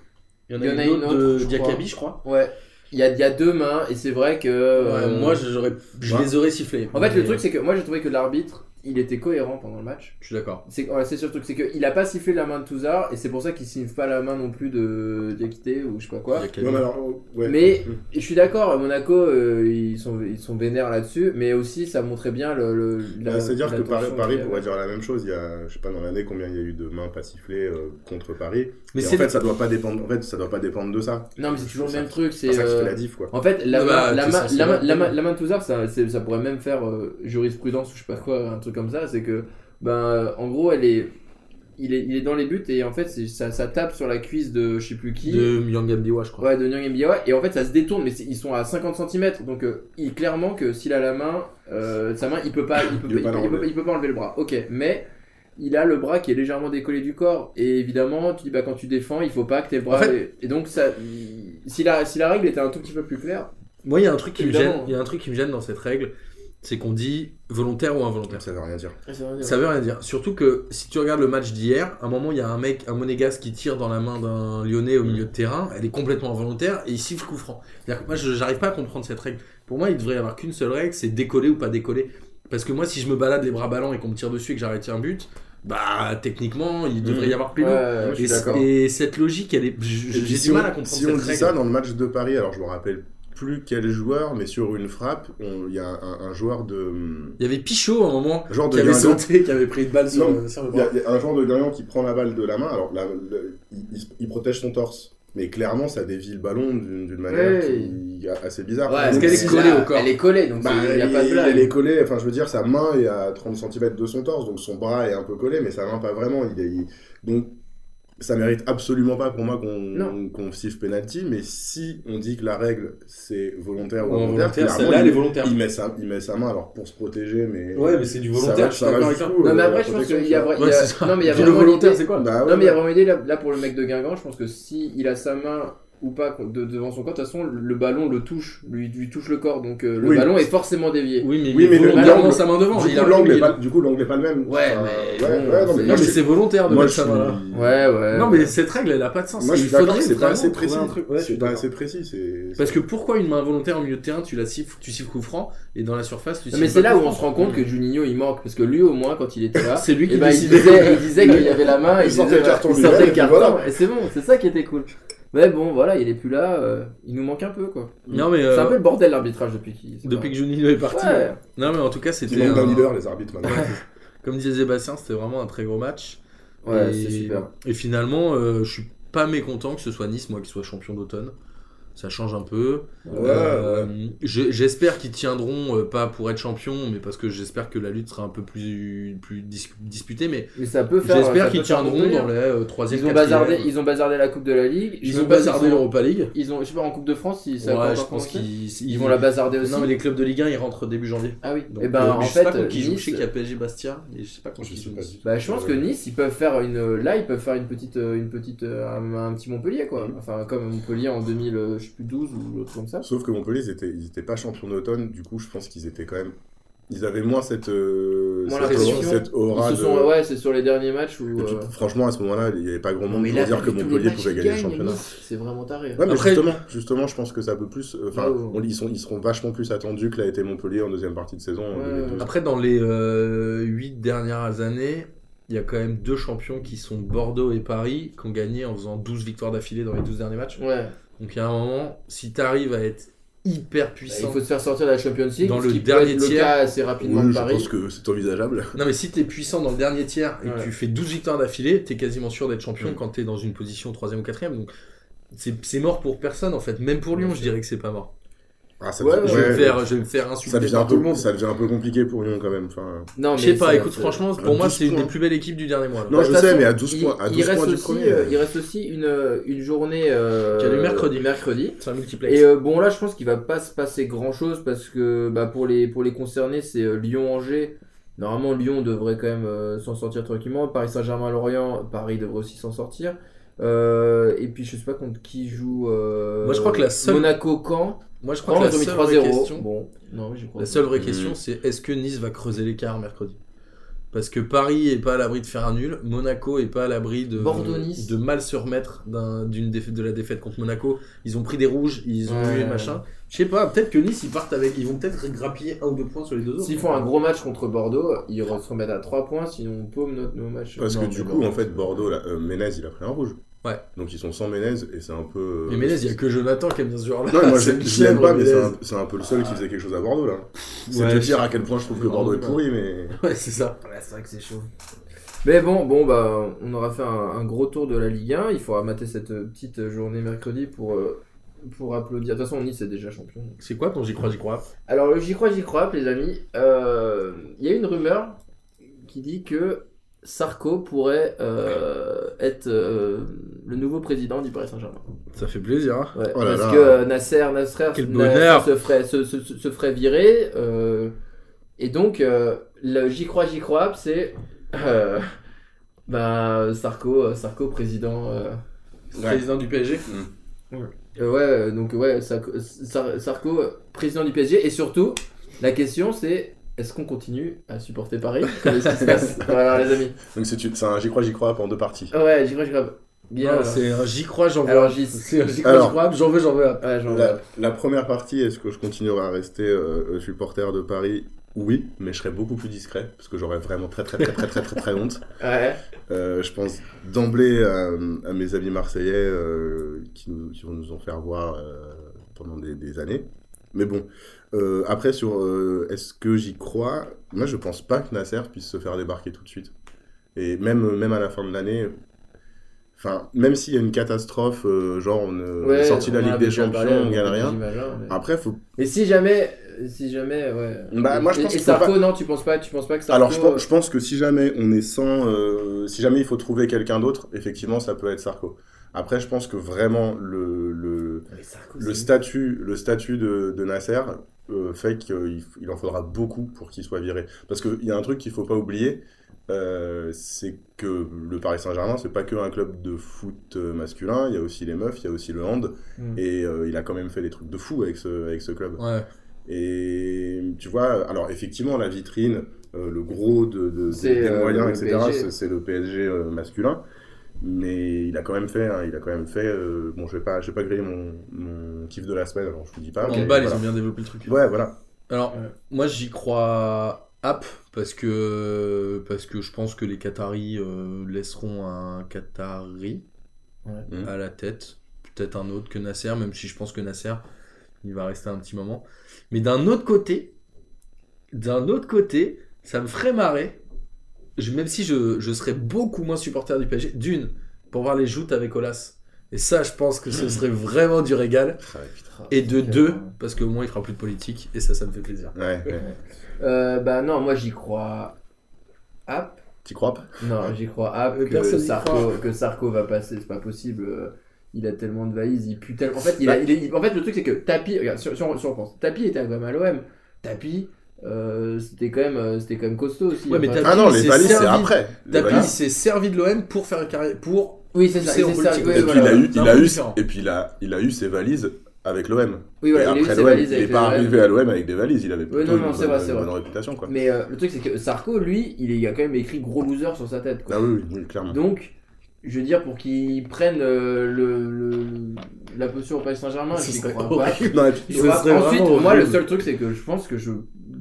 Il y en a, une, autre, de je Diakabi, je crois. Ouais. Il y a, il y a deux mains et c'est vrai que. euh, moi, j'aurais, je Ouais. les aurais sifflés. En fait, le truc, c'est que moi, j'ai trouvé que l'arbitre, il était cohérent pendant le match. Je suis d'accord. C'est ouais, c'est surtout que c'est qu'il a pas sifflé la main de Touzard et c'est pour ça qu'il siffle pas la main non plus de Diakité ou je sais pas quoi. Ouais, mais alors, ouais. Mais je suis d'accord, à Monaco, euh, ils, sont, ils sont vénères là-dessus, mais aussi ça montrait bien le. le la- Bah, C'est-à-dire que Paris, pourrait dire la même chose. Il y a, je sais pas, dans l'année, combien il y a eu de mains pas sifflées euh, contre Paris. Mais en fait, ça doit pas dépendre. En fait, ça doit pas dépendre de ça. Non, mais c'est toujours le ça- même truc. C'est ça qui fait euh, la diff, quoi. En fait, la, main, bah, la, main, de Touzard, ça, pourrait même faire euh, jurisprudence ou je sais pas quoi, un truc comme ça. C'est que, ben, en gros, elle est, il est, il est dans les buts et en fait, c'est- ça, ça tape sur la cuisse de je sais plus qui. De Mbiwa, je crois. Ouais, de Nyang et en fait ça se détourne, mais ils sont à 50 cm, donc euh, il, clairement que s'il a la main, euh, sa main, il peut pas, il peut, Il peut pas, il peut- il peut- l'enlever. il peut pas enlever le bras. Ok, mais il a le bras qui est légèrement décollé du corps, et évidemment, tu dis bah quand tu défends, il faut pas que tes bras. En fait- et, et donc ça, si la, si la règle était un tout petit peu plus claire, Moi, il y a un truc qui me gêne. Il y a un truc qui me gêne dans cette règle, c'est qu'on dit volontaire ou involontaire. Ça veut rien dire. Ça veut rien dire. Surtout que si tu regardes le match d'hier, à un moment il y a un mec, un monégasque qui tire dans la main d'un lyonnais au milieu de terrain, elle est complètement involontaire et il siffle coup franc. C'est-à-dire que moi je- j'arrive pas à comprendre cette règle. Pour moi il devrait y avoir qu'une seule règle, c'est décoller ou pas décoller. Parce que moi si je me balade les bras ballants et qu'on me tire dessus et que j'arrête un but, bah techniquement il devrait y avoir péno. Ouais, et, cette logique, elle est, j'ai si du on- mal à comprendre Si on dit règle. ça dans le match de Paris, alors je me rappelle plus quel joueur, mais sur une frappe, il y a un, un joueur de. Il y avait Pichot à un moment Genre de qui avait Guingamp. sauté, qui avait pris une balle sur, Non, sur le Il y, a, bras. il y a un joueur de Guingamp qui prend la balle de la main, alors la- le- il, protège son torse. Mais clairement, ça dévie le ballon d'une manière Ouais. qui est assez bizarre. Ouais, Parce qu'elle est collée là, au corps. Elle est collée, donc Bah, il n'y a pas de il- blague. Elle est collée, enfin je veux dire, sa main est à 30 cm de son torse, donc son bras est un peu collé, mais sa main pas vraiment. Il est, il- Donc ça mérite absolument pas pour moi qu'on qu'on siffle penalty, mais si on dit que la règle c'est volontaire ou involontaire, celle-là elle est il, volontaire. il met sa, il met sa main alors pour se protéger, mais. Ouais, mais c'est du ça volontaire, va- je suis ça d'accord toi. Non, mais euh, après, je pense qu'il y a, il y a- Ouais, ça. non, mais il y a vraiment volontaire, c'est quoi Bah ouais, Non, mais il y a ouais. vraiment idée là, là, pour le mec de Guingamp, je pense que si il a sa main ou pas de- devant son corps, de toute façon le ballon le touche, lui, lui touche le corps, donc euh, le Oui. ballon est forcément dévié. Oui, mais, Oui, il mais est le- volontairement l'angle- sa main devant. Du coup, a l'angle est pas, est le même. Ouais, Enfin, mais ouais, bon, ouais, non, c'est- mais c'est volontaire de moi, mettre suis- Ouais, ouais. Non, mais cette règle, elle a pas de sens. Moi, je suis d'accord, c'est pas assez précis. Ouais, c'est pas assez précis. c'est- Parce que pourquoi une main volontaire au milieu de terrain, tu la siffles, tu siffles coup franc, et dans la surface, tu mais c'est là où on se rend compte que Juninho il manque parce que lui au moins quand il était là, C'est lui qui eh ben, décidait. disait, il disait qu'il y avait la main, Il sortait le carton il sortait le carton et c'est bon, c'est ça qui était cool. Mais bon voilà, il est plus là, euh, il nous manque un peu quoi. Non, mais C'est euh, un peu le bordel l'arbitrage depuis qu'il. c'est depuis que Juninho est parti. Ouais. Non, mais en tout cas, c'était. d'un un- leader, les arbitres maintenant. Comme disait Sébastien, c'était vraiment un très gros match. Ouais, Et- c'est super. Et finalement, euh, je suis pas mécontent que ce soit Nice, moi, qui soit champion d'automne. Ça change un peu. Ouais, Euh, je- J'espère qu'ils tiendront, euh, pas pour être champion, mais parce que j'espère que la lutte sera un peu plus, plus dis- disputée. Mais Mais ça peut faire. j'espère qu'ils tiendront dans les euh, troisième, Ils ont bazardé, ils ont bazardé la Coupe de la Ligue. Je Ils ont bazardé l'Europa League. Ils ont, je sais pas, en Coupe de France, si ça a Ouais, pas je encore pense commencé. qu'ils Ils vont la bazarder aussi. Non, mais les clubs de Ligue 1 ils rentrent début janvier. Ah oui. Donc, et ben euh, en je sais pas fait. Nice- Je sais qu'il y a PSG Bastia, et je sais pas contre Je sais pas tout. Bah, je pense que. Nice, ils peuvent faire une. Là, ils peuvent faire une petite, une petite, un, petit Montpellier quoi. Enfin, comme Montpellier en 2000, euh, je sais plus 12 ou autre comme ça. Sauf que Montpellier, ils étaient, ils étaient pas champions d'automne, du coup, je pense qu'ils étaient quand même. Ils avaient moins cette, euh, Moins cette, aura, cette de- sont, ouais, c'est sur les derniers matchs où. Puis, euh, franchement, à ce moment-là, il n'y avait pas grand monde pour dire que Montpellier pouvait gagner le championnat. C'est vraiment taré. Ouais, mais Après- justement, justement, je pense que ça peut plus. euh, Enfin, Ouais, ouais. on- ils, sont, ils seront vachement plus attendus que l'a été Montpellier en deuxième partie de saison en Ouais, 2012. Après, dans les euh, 8 dernières années, il y a quand même deux champions qui sont Bordeaux et Paris, qui ont gagné en faisant 12 victoires d'affilée dans les 12 derniers matchs. Ouais. Donc il y a un moment, si tu arrives à être hyper Bah, il puissant. faut se faire sortir de la Champions League. Dans ce le qui peut dernier le tiers. cas assez rapidement Oui, de je pense que c'est envisageable. Non, mais si tu es puissant dans le dernier tiers et Ouais. que tu fais 12 victoires d'affilée, tu es quasiment sûr d'être champion Mm. quand tu es dans une position 3 ou 4 Donc c'est mort pour personne en fait. Même pour Lyon, je dirais que c'est pas mort. Ah, ça, Ouais, devient- Je, vais ouais, me faire, je vais me faire ça, insulter devient par un tout le peu, monde. ça devient un peu compliqué pour Lyon quand même. Enfin, Non, Je sais pas, écoute, franchement, pour moi, 12 c'est une des plus belles équipes du dernier mois. là. Non, Bah, je sais, mais à 12 il- points- à il 12 reste points du aussi, premier, euh. Il reste aussi une, une journée. euh, Qui a lieu mercredi. mercredi. C'est un multiplex. Et euh, bon, là, je pense qu'il va pas se passer grand chose parce que bah, pour, les, pour les concernés, c'est euh, Lyon-Angers. Normalement, Lyon devrait quand même euh, s'en sortir tranquillement. Paris Saint-Germain-Lorient, Paris devrait aussi s'en sortir. Euh, et puis, je sais pas contre qui joue. euh, Moi, je crois que la seule- Monaco-Caen. Moi, je crois Caen, que la seule 3-0. vraie question, Bon, non, crois la seule vraie Mhm. question, c'est est-ce que Nice va creuser l'écart mercredi? Parce que Paris est pas à l'abri de faire un nul, Monaco est pas à l'abri de, Bordeaux-Nice. de mal se remettre d'un- d'une défaite de la défaite contre Monaco. Ils ont pris des rouges, ils ont Ouais. eu machin. Je sais pas, peut-être que Nice ils partent avec, ils vont peut-être grappiller un ou deux points sur les deux autres. S'ils font un gros match contre Bordeaux, ils se remettent à 3 points, sinon on paume notre, nos matchs. Parce Non, que du coup, en fait, Bordeaux, là, euh, Ménez, il a pris un rouge. Ouais. Donc ils sont sans Ménez et c'est un peu. euh, Mais Ménez, il y a que Jonathan qui aime bien ce joueur-là. Non, mais moi C'est je l'aime pas, mais c'est un, peu le seul qui faisait quelque chose à Bordeaux là. C'est Ouais, te dire à quel point je trouve que Bordeaux est pourri, mais. Ouais, c'est ça. Ouais, c'est vrai que c'est chaud. Mais bon, bon bah, on aura fait un, un gros tour de la Ligue 1. Il faudra mater cette euh, petite journée mercredi pour, euh, pour applaudir. De toute façon, Nice est déjà champion. C'est quoi ton j'y crois, j'y crois Alors, le j'y crois, j'y crois, les amis. Euh, Il y a une rumeur qui dit que Sarko pourrait euh, être euh, le nouveau président du Paris Saint-Germain. Ça fait plaisir. hein. Ouais, Oh là parce là. que Nasser, Nasser, Quel Nasser se, ferait, se, se- se ferait virer. euh, et donc, euh, le j'y crois, j'y crois, c'est euh, bah, Sarko, Sarko président. euh, Président du PSG. ouais, euh, donc ouais, Sarko, Sar- Sarko, euh, président du PSG. Et surtout, la question c'est est-ce qu'on continue à supporter Paris? Qu'est-ce qui se passe? Voilà, les amis. Donc c'est c'est un j'y crois, j'y crois en deux parties. Ouais, j'y crois, j'y crois. Bien. Non, alors. c'est un j'y crois, j'en veux. Alors, j'y- crois, j'en veux, j'en veux. un. Ouais, j'en La, la première partie, est-ce que je continuerai à rester euh, supporter de Paris? Oui, mais je serai beaucoup plus discret parce que j'aurais vraiment très très très très très très très honte. Ouais. Euh, je pense d'emblée à, à mes amis marseillais euh, qui, nous, qui vont nous en faire voir euh, pendant des, des années. Mais bon, euh, après sur euh, est-ce que j'y crois? Moi, je pense pas que Nasser puisse se faire débarquer tout de suite. Et même même à la fin de l'année. Enfin, même s'il y a une catastrophe, euh, genre on, euh, est sorti de la Ligue des Champions, on gagne rien. Malin, mais- Après, faut Mais si jamais, si jamais, ouais. Bah, moi, je Et- pense Et qu'il faut Sarko, pas- non, tu penses pas, tu penses pas que Sarko. Alors, je pense, je pense que si jamais on est sans, euh, si jamais il faut trouver quelqu'un d'autre, effectivement, ça peut être Sarko. Après, je pense que vraiment le, le, Sarko, le statut, le statut de, de Nasser euh, fait qu'il il en faudra beaucoup pour qu'il soit viré. Parce qu'il y a un truc qu'il faut pas oublier, euh, c'est que le Paris Saint-Germain, c'est pas que un club de foot euh, masculin, il y a aussi les meufs, il y a aussi le hand, Mm. et euh, il a quand même fait des trucs de fou avec ce, avec ce club. Ouais. Et tu vois, alors effectivement, la vitrine, euh, le gros de, de- des, euh, moyens, le etc., PSG. c'est- le PSG euh, masculin. Mais il a quand même fait, hein, il a quand même fait. euh, bon, je vais pas, je vais pas griller mon, mon kiff de la semaine, alors je vous dis pas. En voilà. ils ont bien développé le truc. Ouais, voilà. Alors, Ouais. moi j'y crois app parce que parce que je pense que les Qataris euh, laisseront un Qatari Ouais. À la tête, peut-être un autre que Nasser, même si je pense que Nasser il va rester un petit moment. Mais d'un autre côté, d'un autre côté, ça me ferait marrer. Je- même si je, je serais beaucoup moins supporter du PSG, d'une pour voir les joutes avec Olas. Et ça, je pense que ce serait vraiment du régal. Ah. Et de deux, parce qu'au moins il fera plus de politique. Et ça, ça me fait plaisir. Ouais, ouais. Euh, bah non, moi j'y crois. App T'y crois pas? Non, j'y crois App Euh, que Sarko, que Sarko va passer, c'est pas possible. euh, Il a tellement de valises, il pue tellement. En fait, il a, il est- en fait le truc c'est que Tapi, regarde, si, si on, si on pense, Tapi était quand même à l'OM. Tapi, euh, c'était quand même, euh, c'était quand même costaud aussi. Ouais, mais Enfin, Tapi, Ah non, les valises, c'est après. Tapi s'est servi de l'OM pour faire une carrière. Pour. oui, c'est ça. ouais, Et puis il a eu, il a eu, et puis il a, il a eu ses valises avec l'OM. Oui, voilà, et après l'OM, il avec est pas arrivé à l'OM avec des valises, il avait plutôt non, non, une, c'est vrai, bonne, une vrai. bonne réputation quoi. Mais euh, le truc c'est que Sarko, lui, il, a quand même écrit gros loser sur sa tête. Quoi. Ah oui, oui, clairement. Donc, je veux dire, pour qu'il prenne le, le- la posture au Paris Saint-Germain, serait crois pas. horrible. Non, et puis- Je Ce vois- serait Ensuite, moi, le seul truc, c'est que je pense que je,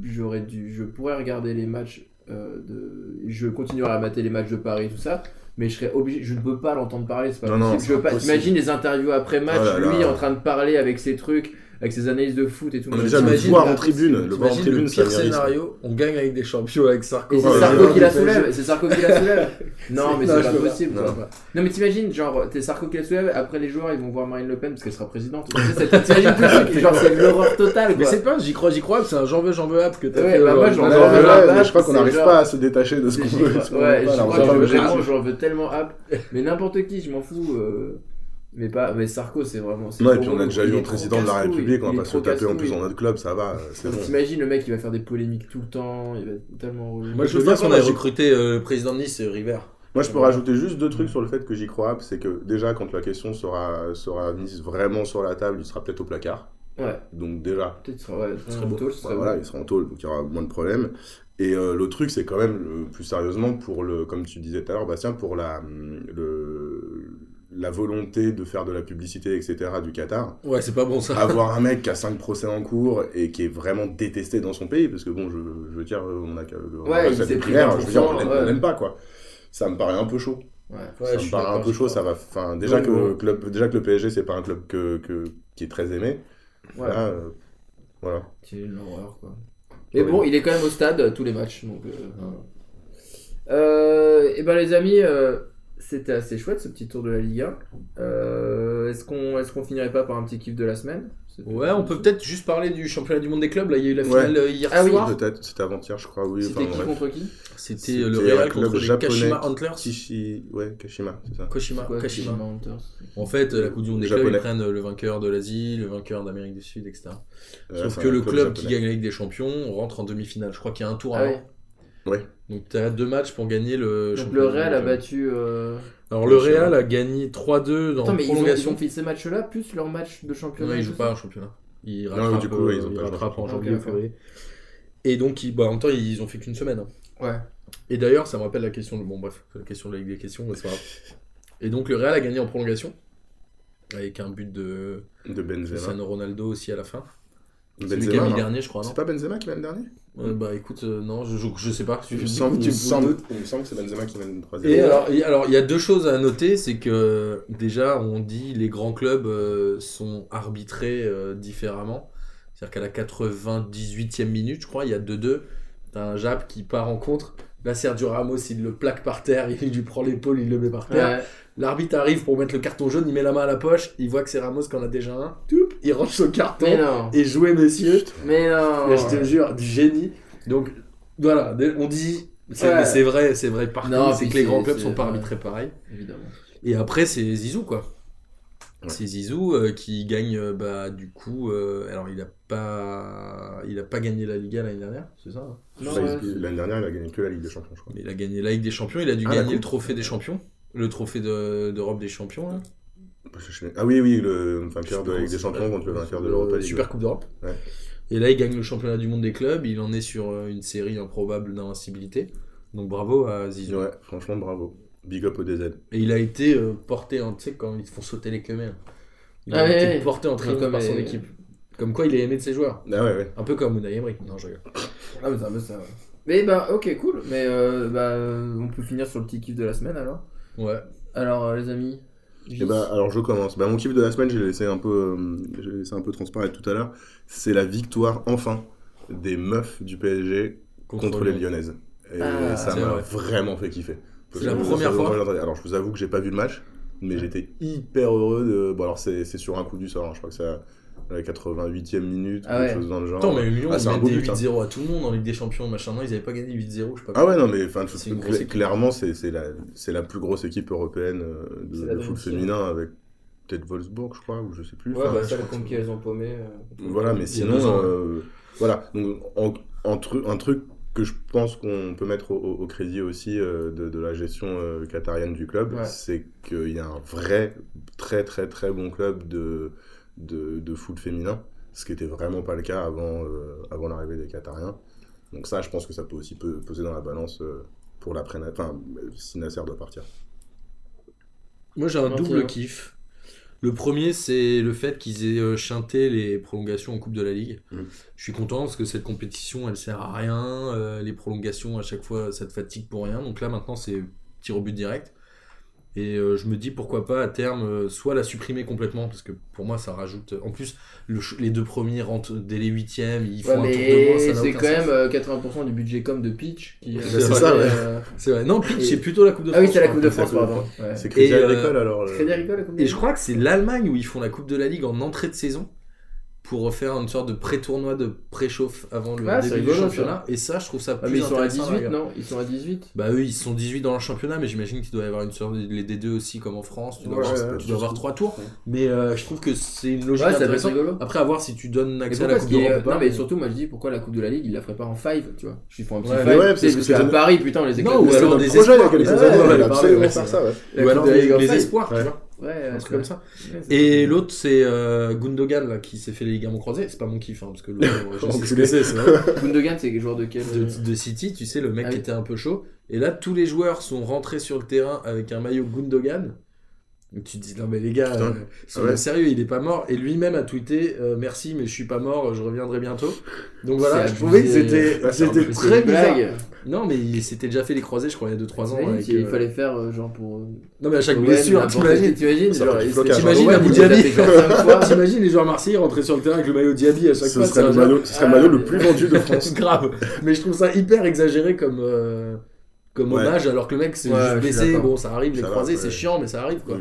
j'aurais dû, je pourrais regarder les matchs euh, de, je continuerai à mater les matchs de Paris, tout ça, mais je serais obligé, je ne peux pas l'entendre parler, c'est pas Non, possible. je veux pas, t'imagines les interviews après match, Oh là là. lui en train de parler avec ses trucs, avec ses analyses de foot et tout. On a Mais déjà le t'imagines- voir en tribune, c'est- le voir en tribune, ça pire scénario, on gagne avec des champions avec Sarko. Et c'est Sarko qui la soulève, c'est Sarko qui la soulève. Non, mais c'est pas possible. Non. mais t'imagines, genre, t'es Sarko qui la soulève, après les joueurs ils vont voir Marine Le Pen parce qu'elle sera présidente. Ça- T'imagines tout truc, genre c'est l'horreur totale Mais c'est pas, j'y crois, j'y crois, c'est un j'en veux, j'en veux app que t'as Ouais, fait. bah moi, aujourd'hui. j'en Ouais, veux, ouais, j'en veux, ouais, mais je crois qu'on c'est n'arrive pas à se détacher de ce qu'on veut. Ouais, j'en veux tellement app. Mais n'importe qui, je m'en fous. Euh, Mais pas, mais Sarko, c'est vraiment. Non, et puis on a déjà Il eu un président de la République, on il va pas se le taper en plus dans notre club, ça va, bon. T'imagines le mec, il va faire des polémiques tout le temps, il va être tellement. Moi, je veux qu'on a- recruté euh, le président de Nice, euh, River. Moi, je peux rajouter juste deux trucs sur le fait que j'y crois, c'est que déjà, quand la question sera, sera mise vraiment sur la table, il sera peut-être au placard. Ouais, Donc déjà, peut-être qu'il sera, ouais, Ce serait en tôle, bah, voilà, il sera en tôle, donc il y aura moins de problèmes. Et euh, l'autre truc, c'est quand même, le- plus sérieusement, pour le, comme tu disais tout à l'heure, Bastien, pour la, le, la volonté de faire de la publicité, etc., du Qatar. Ouais, c'est pas bon ça. avoir un mec qui a 5 procès en cours et qui est vraiment détesté dans son pays, parce que bon, je, je veux dire, on a le Ouais, il ça s'est des primaires, je veux dire, on 20%, l'aime ouais. on pas, quoi. Ça me paraît un peu chaud. Ouais. Ouais, ça je me paraît un peu chaud, ça va. Enfin, déjà, Ouais, que, ouais. club, déjà que le PSG, c'est pas un club que, que- qui est très aimé. Ouais. Là, euh, voilà. C'est une horreur quoi. Mais bon, il est quand même au stade euh, tous les matchs. Donc, euh, voilà. Euh, et ben les amis, euh, c'était assez chouette ce petit tour de la Ligue 1. Euh, est-ce qu'on est qu'on finirait pas par un petit kiff de la semaine? Ouais, on peut peut-être juste parler du championnat du monde des clubs. Là, il y a eu la Ouais. finale euh, hier Ah oui. soir. Peut-être, c'était avant-hier, je crois, oui. C'était enfin, qui bref. contre qui? C'était euh, le Real club contre les japonais. Kashima Antlers. Kishi... Ouais, Kashima, c'est ça. Kashima. Kashima Hunters En fait, euh, la Coupe du Monde des clubs, ils prennent le vainqueur de l'Asie, le vainqueur d'Amérique du Sud, etc. Euh, Sauf que le club qui gagne la Ligue des Champions rentre en demi-finale. Je crois qu'il y a un tour Ah avant. ouais. Donc tu as deux matchs pour gagner le Donc le Real a monde. battu. euh, Alors le. Real a gagné 3-2 dans Attends, mais ils ont, ils prolongation. ont fait ces matchs-là plus leur match de championnat. Non, ils jouent pas en championnat. Ils Non, rattrapent, du coup, euh, ils ont ils pas joué en rattrapent en championnat. janvier. Et donc, ils, bah, en même temps, ils ont fait qu'une semaine. hein. Ouais. Et d'ailleurs, ça me rappelle la question. de- Bon, bref, la question de la Ligue des questions, mais c'est pas grave. Et donc, le Real a gagné en prolongation. Avec un but de De Benzema. Cristiano Ronaldo aussi à la fin. Qui a Benzema, mis non dernier, je crois, C'est pas Benzema qui mène dernier Euh, Bah écoute, euh, non, je, je, je sais pas. Je- il me semble- que c'est Benzema qui mène Et troisième. alors, il alors, il y a deux choses à noter, c'est que déjà, on dit les grands clubs euh, sont arbitrés différemment. C'est-à-dire qu'à la 98e minute, je crois, il y a 2-2. T'as un Jap qui part en contre. Là, Sergio Ramos, il le plaque par terre, il lui prend l'épaule, il le met par terre. Ouais. L'arbitre arrive pour mettre le carton jaune, il met la main à la poche, il voit que c'est Ramos qui en a déjà un. Il range son carton. Mais non. Et jouez, messieurs. Mais non. Je te jure, du génie. Donc, voilà, on dit. C'est Ouais. vrai, c'est vrai partout. C'est que les grands clubs sont pas arbitrés pareil. Évidemment. Et après, c'est Zizou, quoi. Ouais. C'est Zizou euh, qui gagne, euh, bah, du coup. euh, alors, il a pas, il a pas gagné la Liga l'année dernière, c'est ça hein Non, Bah, ouais, L'année dernière, il a gagné que la Ligue des Champions, je crois. Mais il a gagné la Ligue des Champions, il a dû Ah, gagner le trophée des champions, le trophée de- d'Europe des champions. là. Sais- Ah oui, oui, le vainqueur de la Ligue des Champions contre le vainqueur de Le l'Europa League. Super Coupe d'Europe. Ouais. Et là, il gagne le championnat du monde des clubs. Il en est sur une série improbable d'invincibilité. Donc bravo à Zizou. Ouais, franchement, bravo. Big up au DZ. Et il a été euh, porté en. Tu sais, quand ils font sauter les queues, Il Ah a ouais, été ouais. porté en triomphe Comme par son les- équipe. Comme quoi, il est aimé de ses joueurs. Ah ouais, ouais. Un peu comme Unai Emery. Non, je rigole. Ah, mais c'est un peu ça, ouais. Mais bah, ok, cool. Mais euh, bah, on peut finir sur le petit kiff de la semaine alors. Ouais. Alors, euh, les amis. Et bah, alors je commence. Bah, mon kiff de la semaine, j'ai laissé un peu, euh, j'ai laissé un peu transparaître tout à l'heure. C'est la victoire enfin des meufs du PSG contre, les Lyon. Lyonnaises. Et Ah, ça m'a vrai. vraiment fait kiffer. C'est la première ça fois. Alors je vous avoue que j'ai pas vu le match, mais j'étais hyper heureux de. Bon, alors c'est sur un coup du sort, hein, je crois que c'est à la 88e minute, Ah quelque chose dans le genre. Attends, mais Lyon, Ah, ils des but, hein. 8-0 à tout le monde en Ligue des Champions, machin. Non, ils avaient pas gagné 8-0, je sais pas. Ah ouais, non, mais enfin, C'est une cl- clairement, c'est la, la plus grosse équipe européenne euh, de, de foot féminin avec peut-être Wolfsburg, je crois, ou je sais plus. Ouais, Enfin, bah, ça, contre qui elles ont paumé. euh, Voilà, mais sinon, ans. euh, voilà. Donc, en, en tru- un truc que je pense qu'on peut mettre au, au- au crédit aussi euh, de, de la gestion euh, qatarienne du club, Ouais. c'est qu'il y a un vrai, très, très, très bon club de, de, de foot féminin, ce qui était vraiment pas le cas avant, euh, avant l'arrivée des Qatariens. Donc ça, je pense que ça peut aussi pe- peser dans la balance euh, pour l'après, enfin, si Nasser doit partir. Moi, j'ai un double tiens. kiff. Le premier, c'est le fait qu'ils aient euh, chanté les prolongations en Coupe de la Ligue. Mhm. Je suis content parce que cette compétition, elle sert à rien. Euh, les prolongations, à chaque fois, ça te fatigue pour rien. Donc là, maintenant, c'est tir au but direct. Et euh, je me dis pourquoi pas à terme euh, soit la supprimer complètement parce que pour moi ça rajoute en plus le ch- les deux premiers rentrent dès les huitièmes ils font Ouais, un tour de moins ça mais n'a c'est aucun quand sens. même euh, 80% du budget com de Pitch. Qui, C'est ça, fait, ouais. euh, c'est vrai non Pitch Et- c'est plutôt la Coupe de Ah oui, France c'est la Coupe de. France, pardon. Ouais. C'est Crédit Et, euh, Agricole alors le- Crédit Agricole, la Coupe de Et je crois que c'est l'Allemagne où ils font la Coupe de la Ligue en entrée de saison pour faire une sorte de pré-tournoi de préchauffe avant le Ah, début du championnat. Et ça, je trouve ça Ah, plus mais ils sont à intéressant 18, regarder. non? Ils sont à 18 Bah eux, ils sont 18 dans le championnat, mais j'imagine qu'il doit y avoir une sorte de les D2 aussi comme en France. Tu dois Ouais, avoir, ouais, tu dois avoir ouais. trois tours. Ouais. Mais euh, je trouve que c'est une logique Ouais, intéressante. rigolo. Après, à voir si tu donnes accès à la Coupe ou pas. Non, mais surtout, moi je dis pourquoi la Coupe de la Ligue, ils la feraient pas en 5, tu vois? Je font un petit Ouais, 5. mais ouais, tu parce qu'à Paris, putain, les Non, éclate. ou de alors des il espoirs. Ou alors de cinq. espoirs, tu vois. Ouais, Un truc comme ça. Ouais, Et l'autre, c'est euh, Gundogan là, qui s'est fait les ligaments croisés. C'est pas mon kiff, hein, parce que le, je sais ce que Enculé. c'est. Gundogan, c'est joueur de quel de, de City, tu sais, le mec Ah qui oui. était un peu chaud. Et là, tous les joueurs sont rentrés sur le terrain avec un maillot Gundogan. Et tu te dis, non mais les gars, euh, soyez Ah ouais. sérieux, il est pas mort. Et lui-même a tweeté, euh, merci, mais je suis pas mort, je reviendrai bientôt. Donc voilà, C'est je trouvais que c'était très bizarre. Non, mais il s'était déjà fait les croisés, je crois, il y a 2-3 ans. Avec, qu'il euh, fallait faire euh, genre pour. euh, Non, mais à chaque blessure, t'imagines T'imagines il Abu il Dhabi. T'imagines les joueurs marseillais rentrer sur le terrain avec le maillot Diaby à chaque Ce fois serait, le maillot, ce serait le Ah, maillot le mais- plus vendu de France. grave. Mais je trouve ça hyper exagéré comme, euh, comme Ouais. hommage, alors que le mec s'est Ouais, juste blessé. Bon, ça arrive, les croisés, c'est chiant, mais ça arrive quoi.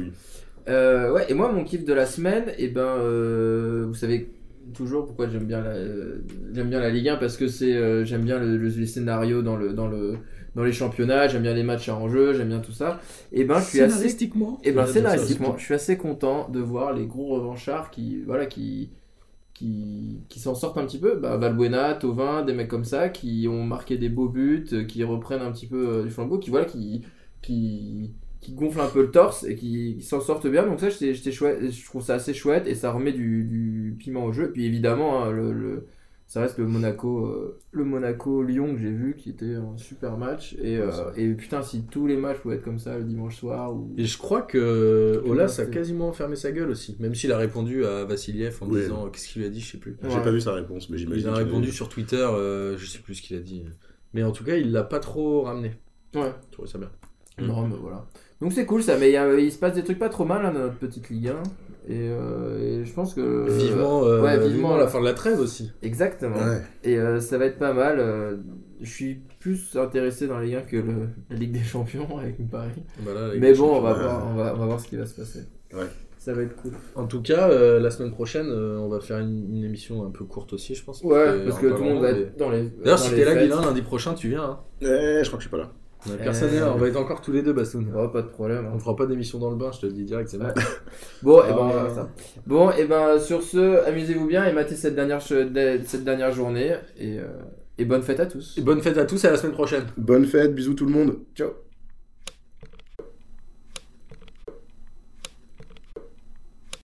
Ouais, et moi, mon kiff de la semaine, et ben, euh, vous savez toujours pourquoi j'aime bien la, j'aime bien la Ligue 1 parce que c'est, euh, j'aime bien le, scénarios dans le, dans le, dans les championnats, j'aime bien les matchs à enjeu, j'aime bien tout ça. Et ben, je suis assez, Scénaristiquement. et ben, dire ça scénaristiquement, je suis assez content de voir les gros revanchards qui, voilà, qui, qui, qui s'en sortent un petit peu. Bah, Valbuena, Tovin, des mecs comme ça qui ont marqué des beaux buts, euh, qui reprennent un petit peu euh, du flambeau, qui, voilà, qui, qui, qui gonflent un peu le torse et qui, qui s'en sortent bien. Donc ça, j'étais j'étais chouette, je trouve ça assez chouette et ça remet du, du piment au jeu. Et puis évidemment, hein, le, le- ça reste le Monaco, euh, le Monaco Lyon que j'ai vu, qui était un super match. Et, euh, et putain, si tous les matchs pouvaient être comme ça le dimanche soir ou Et je crois que Olas a quasiment fermé sa gueule aussi, même s'il a répondu à Vassiliev en Oui. disant qu'est-ce qu'il lui a dit, je sais plus. J'ai Ouais. pas vu sa réponse, mais Il j'imagine. a qu'il répondu sur Twitter, euh, je sais plus ce qu'il a dit. Mais en tout cas, il l'a pas trop ramené. ouais. Je trouvais ça bien. Non, mais voilà. Donc c'est cool ça, mais il, y a- il se passe des trucs pas trop mal hein, dans notre petite Ligue 1. Et, euh, et je pense que. vivement, euh, ouais, vivement, vivement la fin de la trêve aussi. Exactement. Ouais. Et euh, ça va être pas mal. euh, je suis plus intéressé dans la Ligue 1 que le, la Ligue des Champions avec Paris. Voilà, avec Mais bon, on va, voir, on, va, on va voir ce qui va se passer. Ouais. Ça va être cool. En tout cas, euh, la semaine prochaine, euh, on va faire une, une émission un peu courte aussi, je pense. Ouais, parce que tout le monde va être dans les. D'ailleurs, si t'es là, fêtes. Guilain, lundi prochain, tu viens. Hein. Ouais, je crois que je suis pas là. On a Euh, personne n'est là, on va être encore tous les deux, Bastoun. Oh, pas de problème. hein. On fera pas d'émission dans le bain, je te le dis direct, c'est bon. Ouais. Bon, et Ah, ben, ça. Bon, et ben, sur ce, amusez-vous bien et matez cette dernière, che- cette dernière journée. Et, euh, et bonne fête à tous. Et bonne fête à tous et à la semaine prochaine. Bonne fête, bisous tout le monde. Ciao.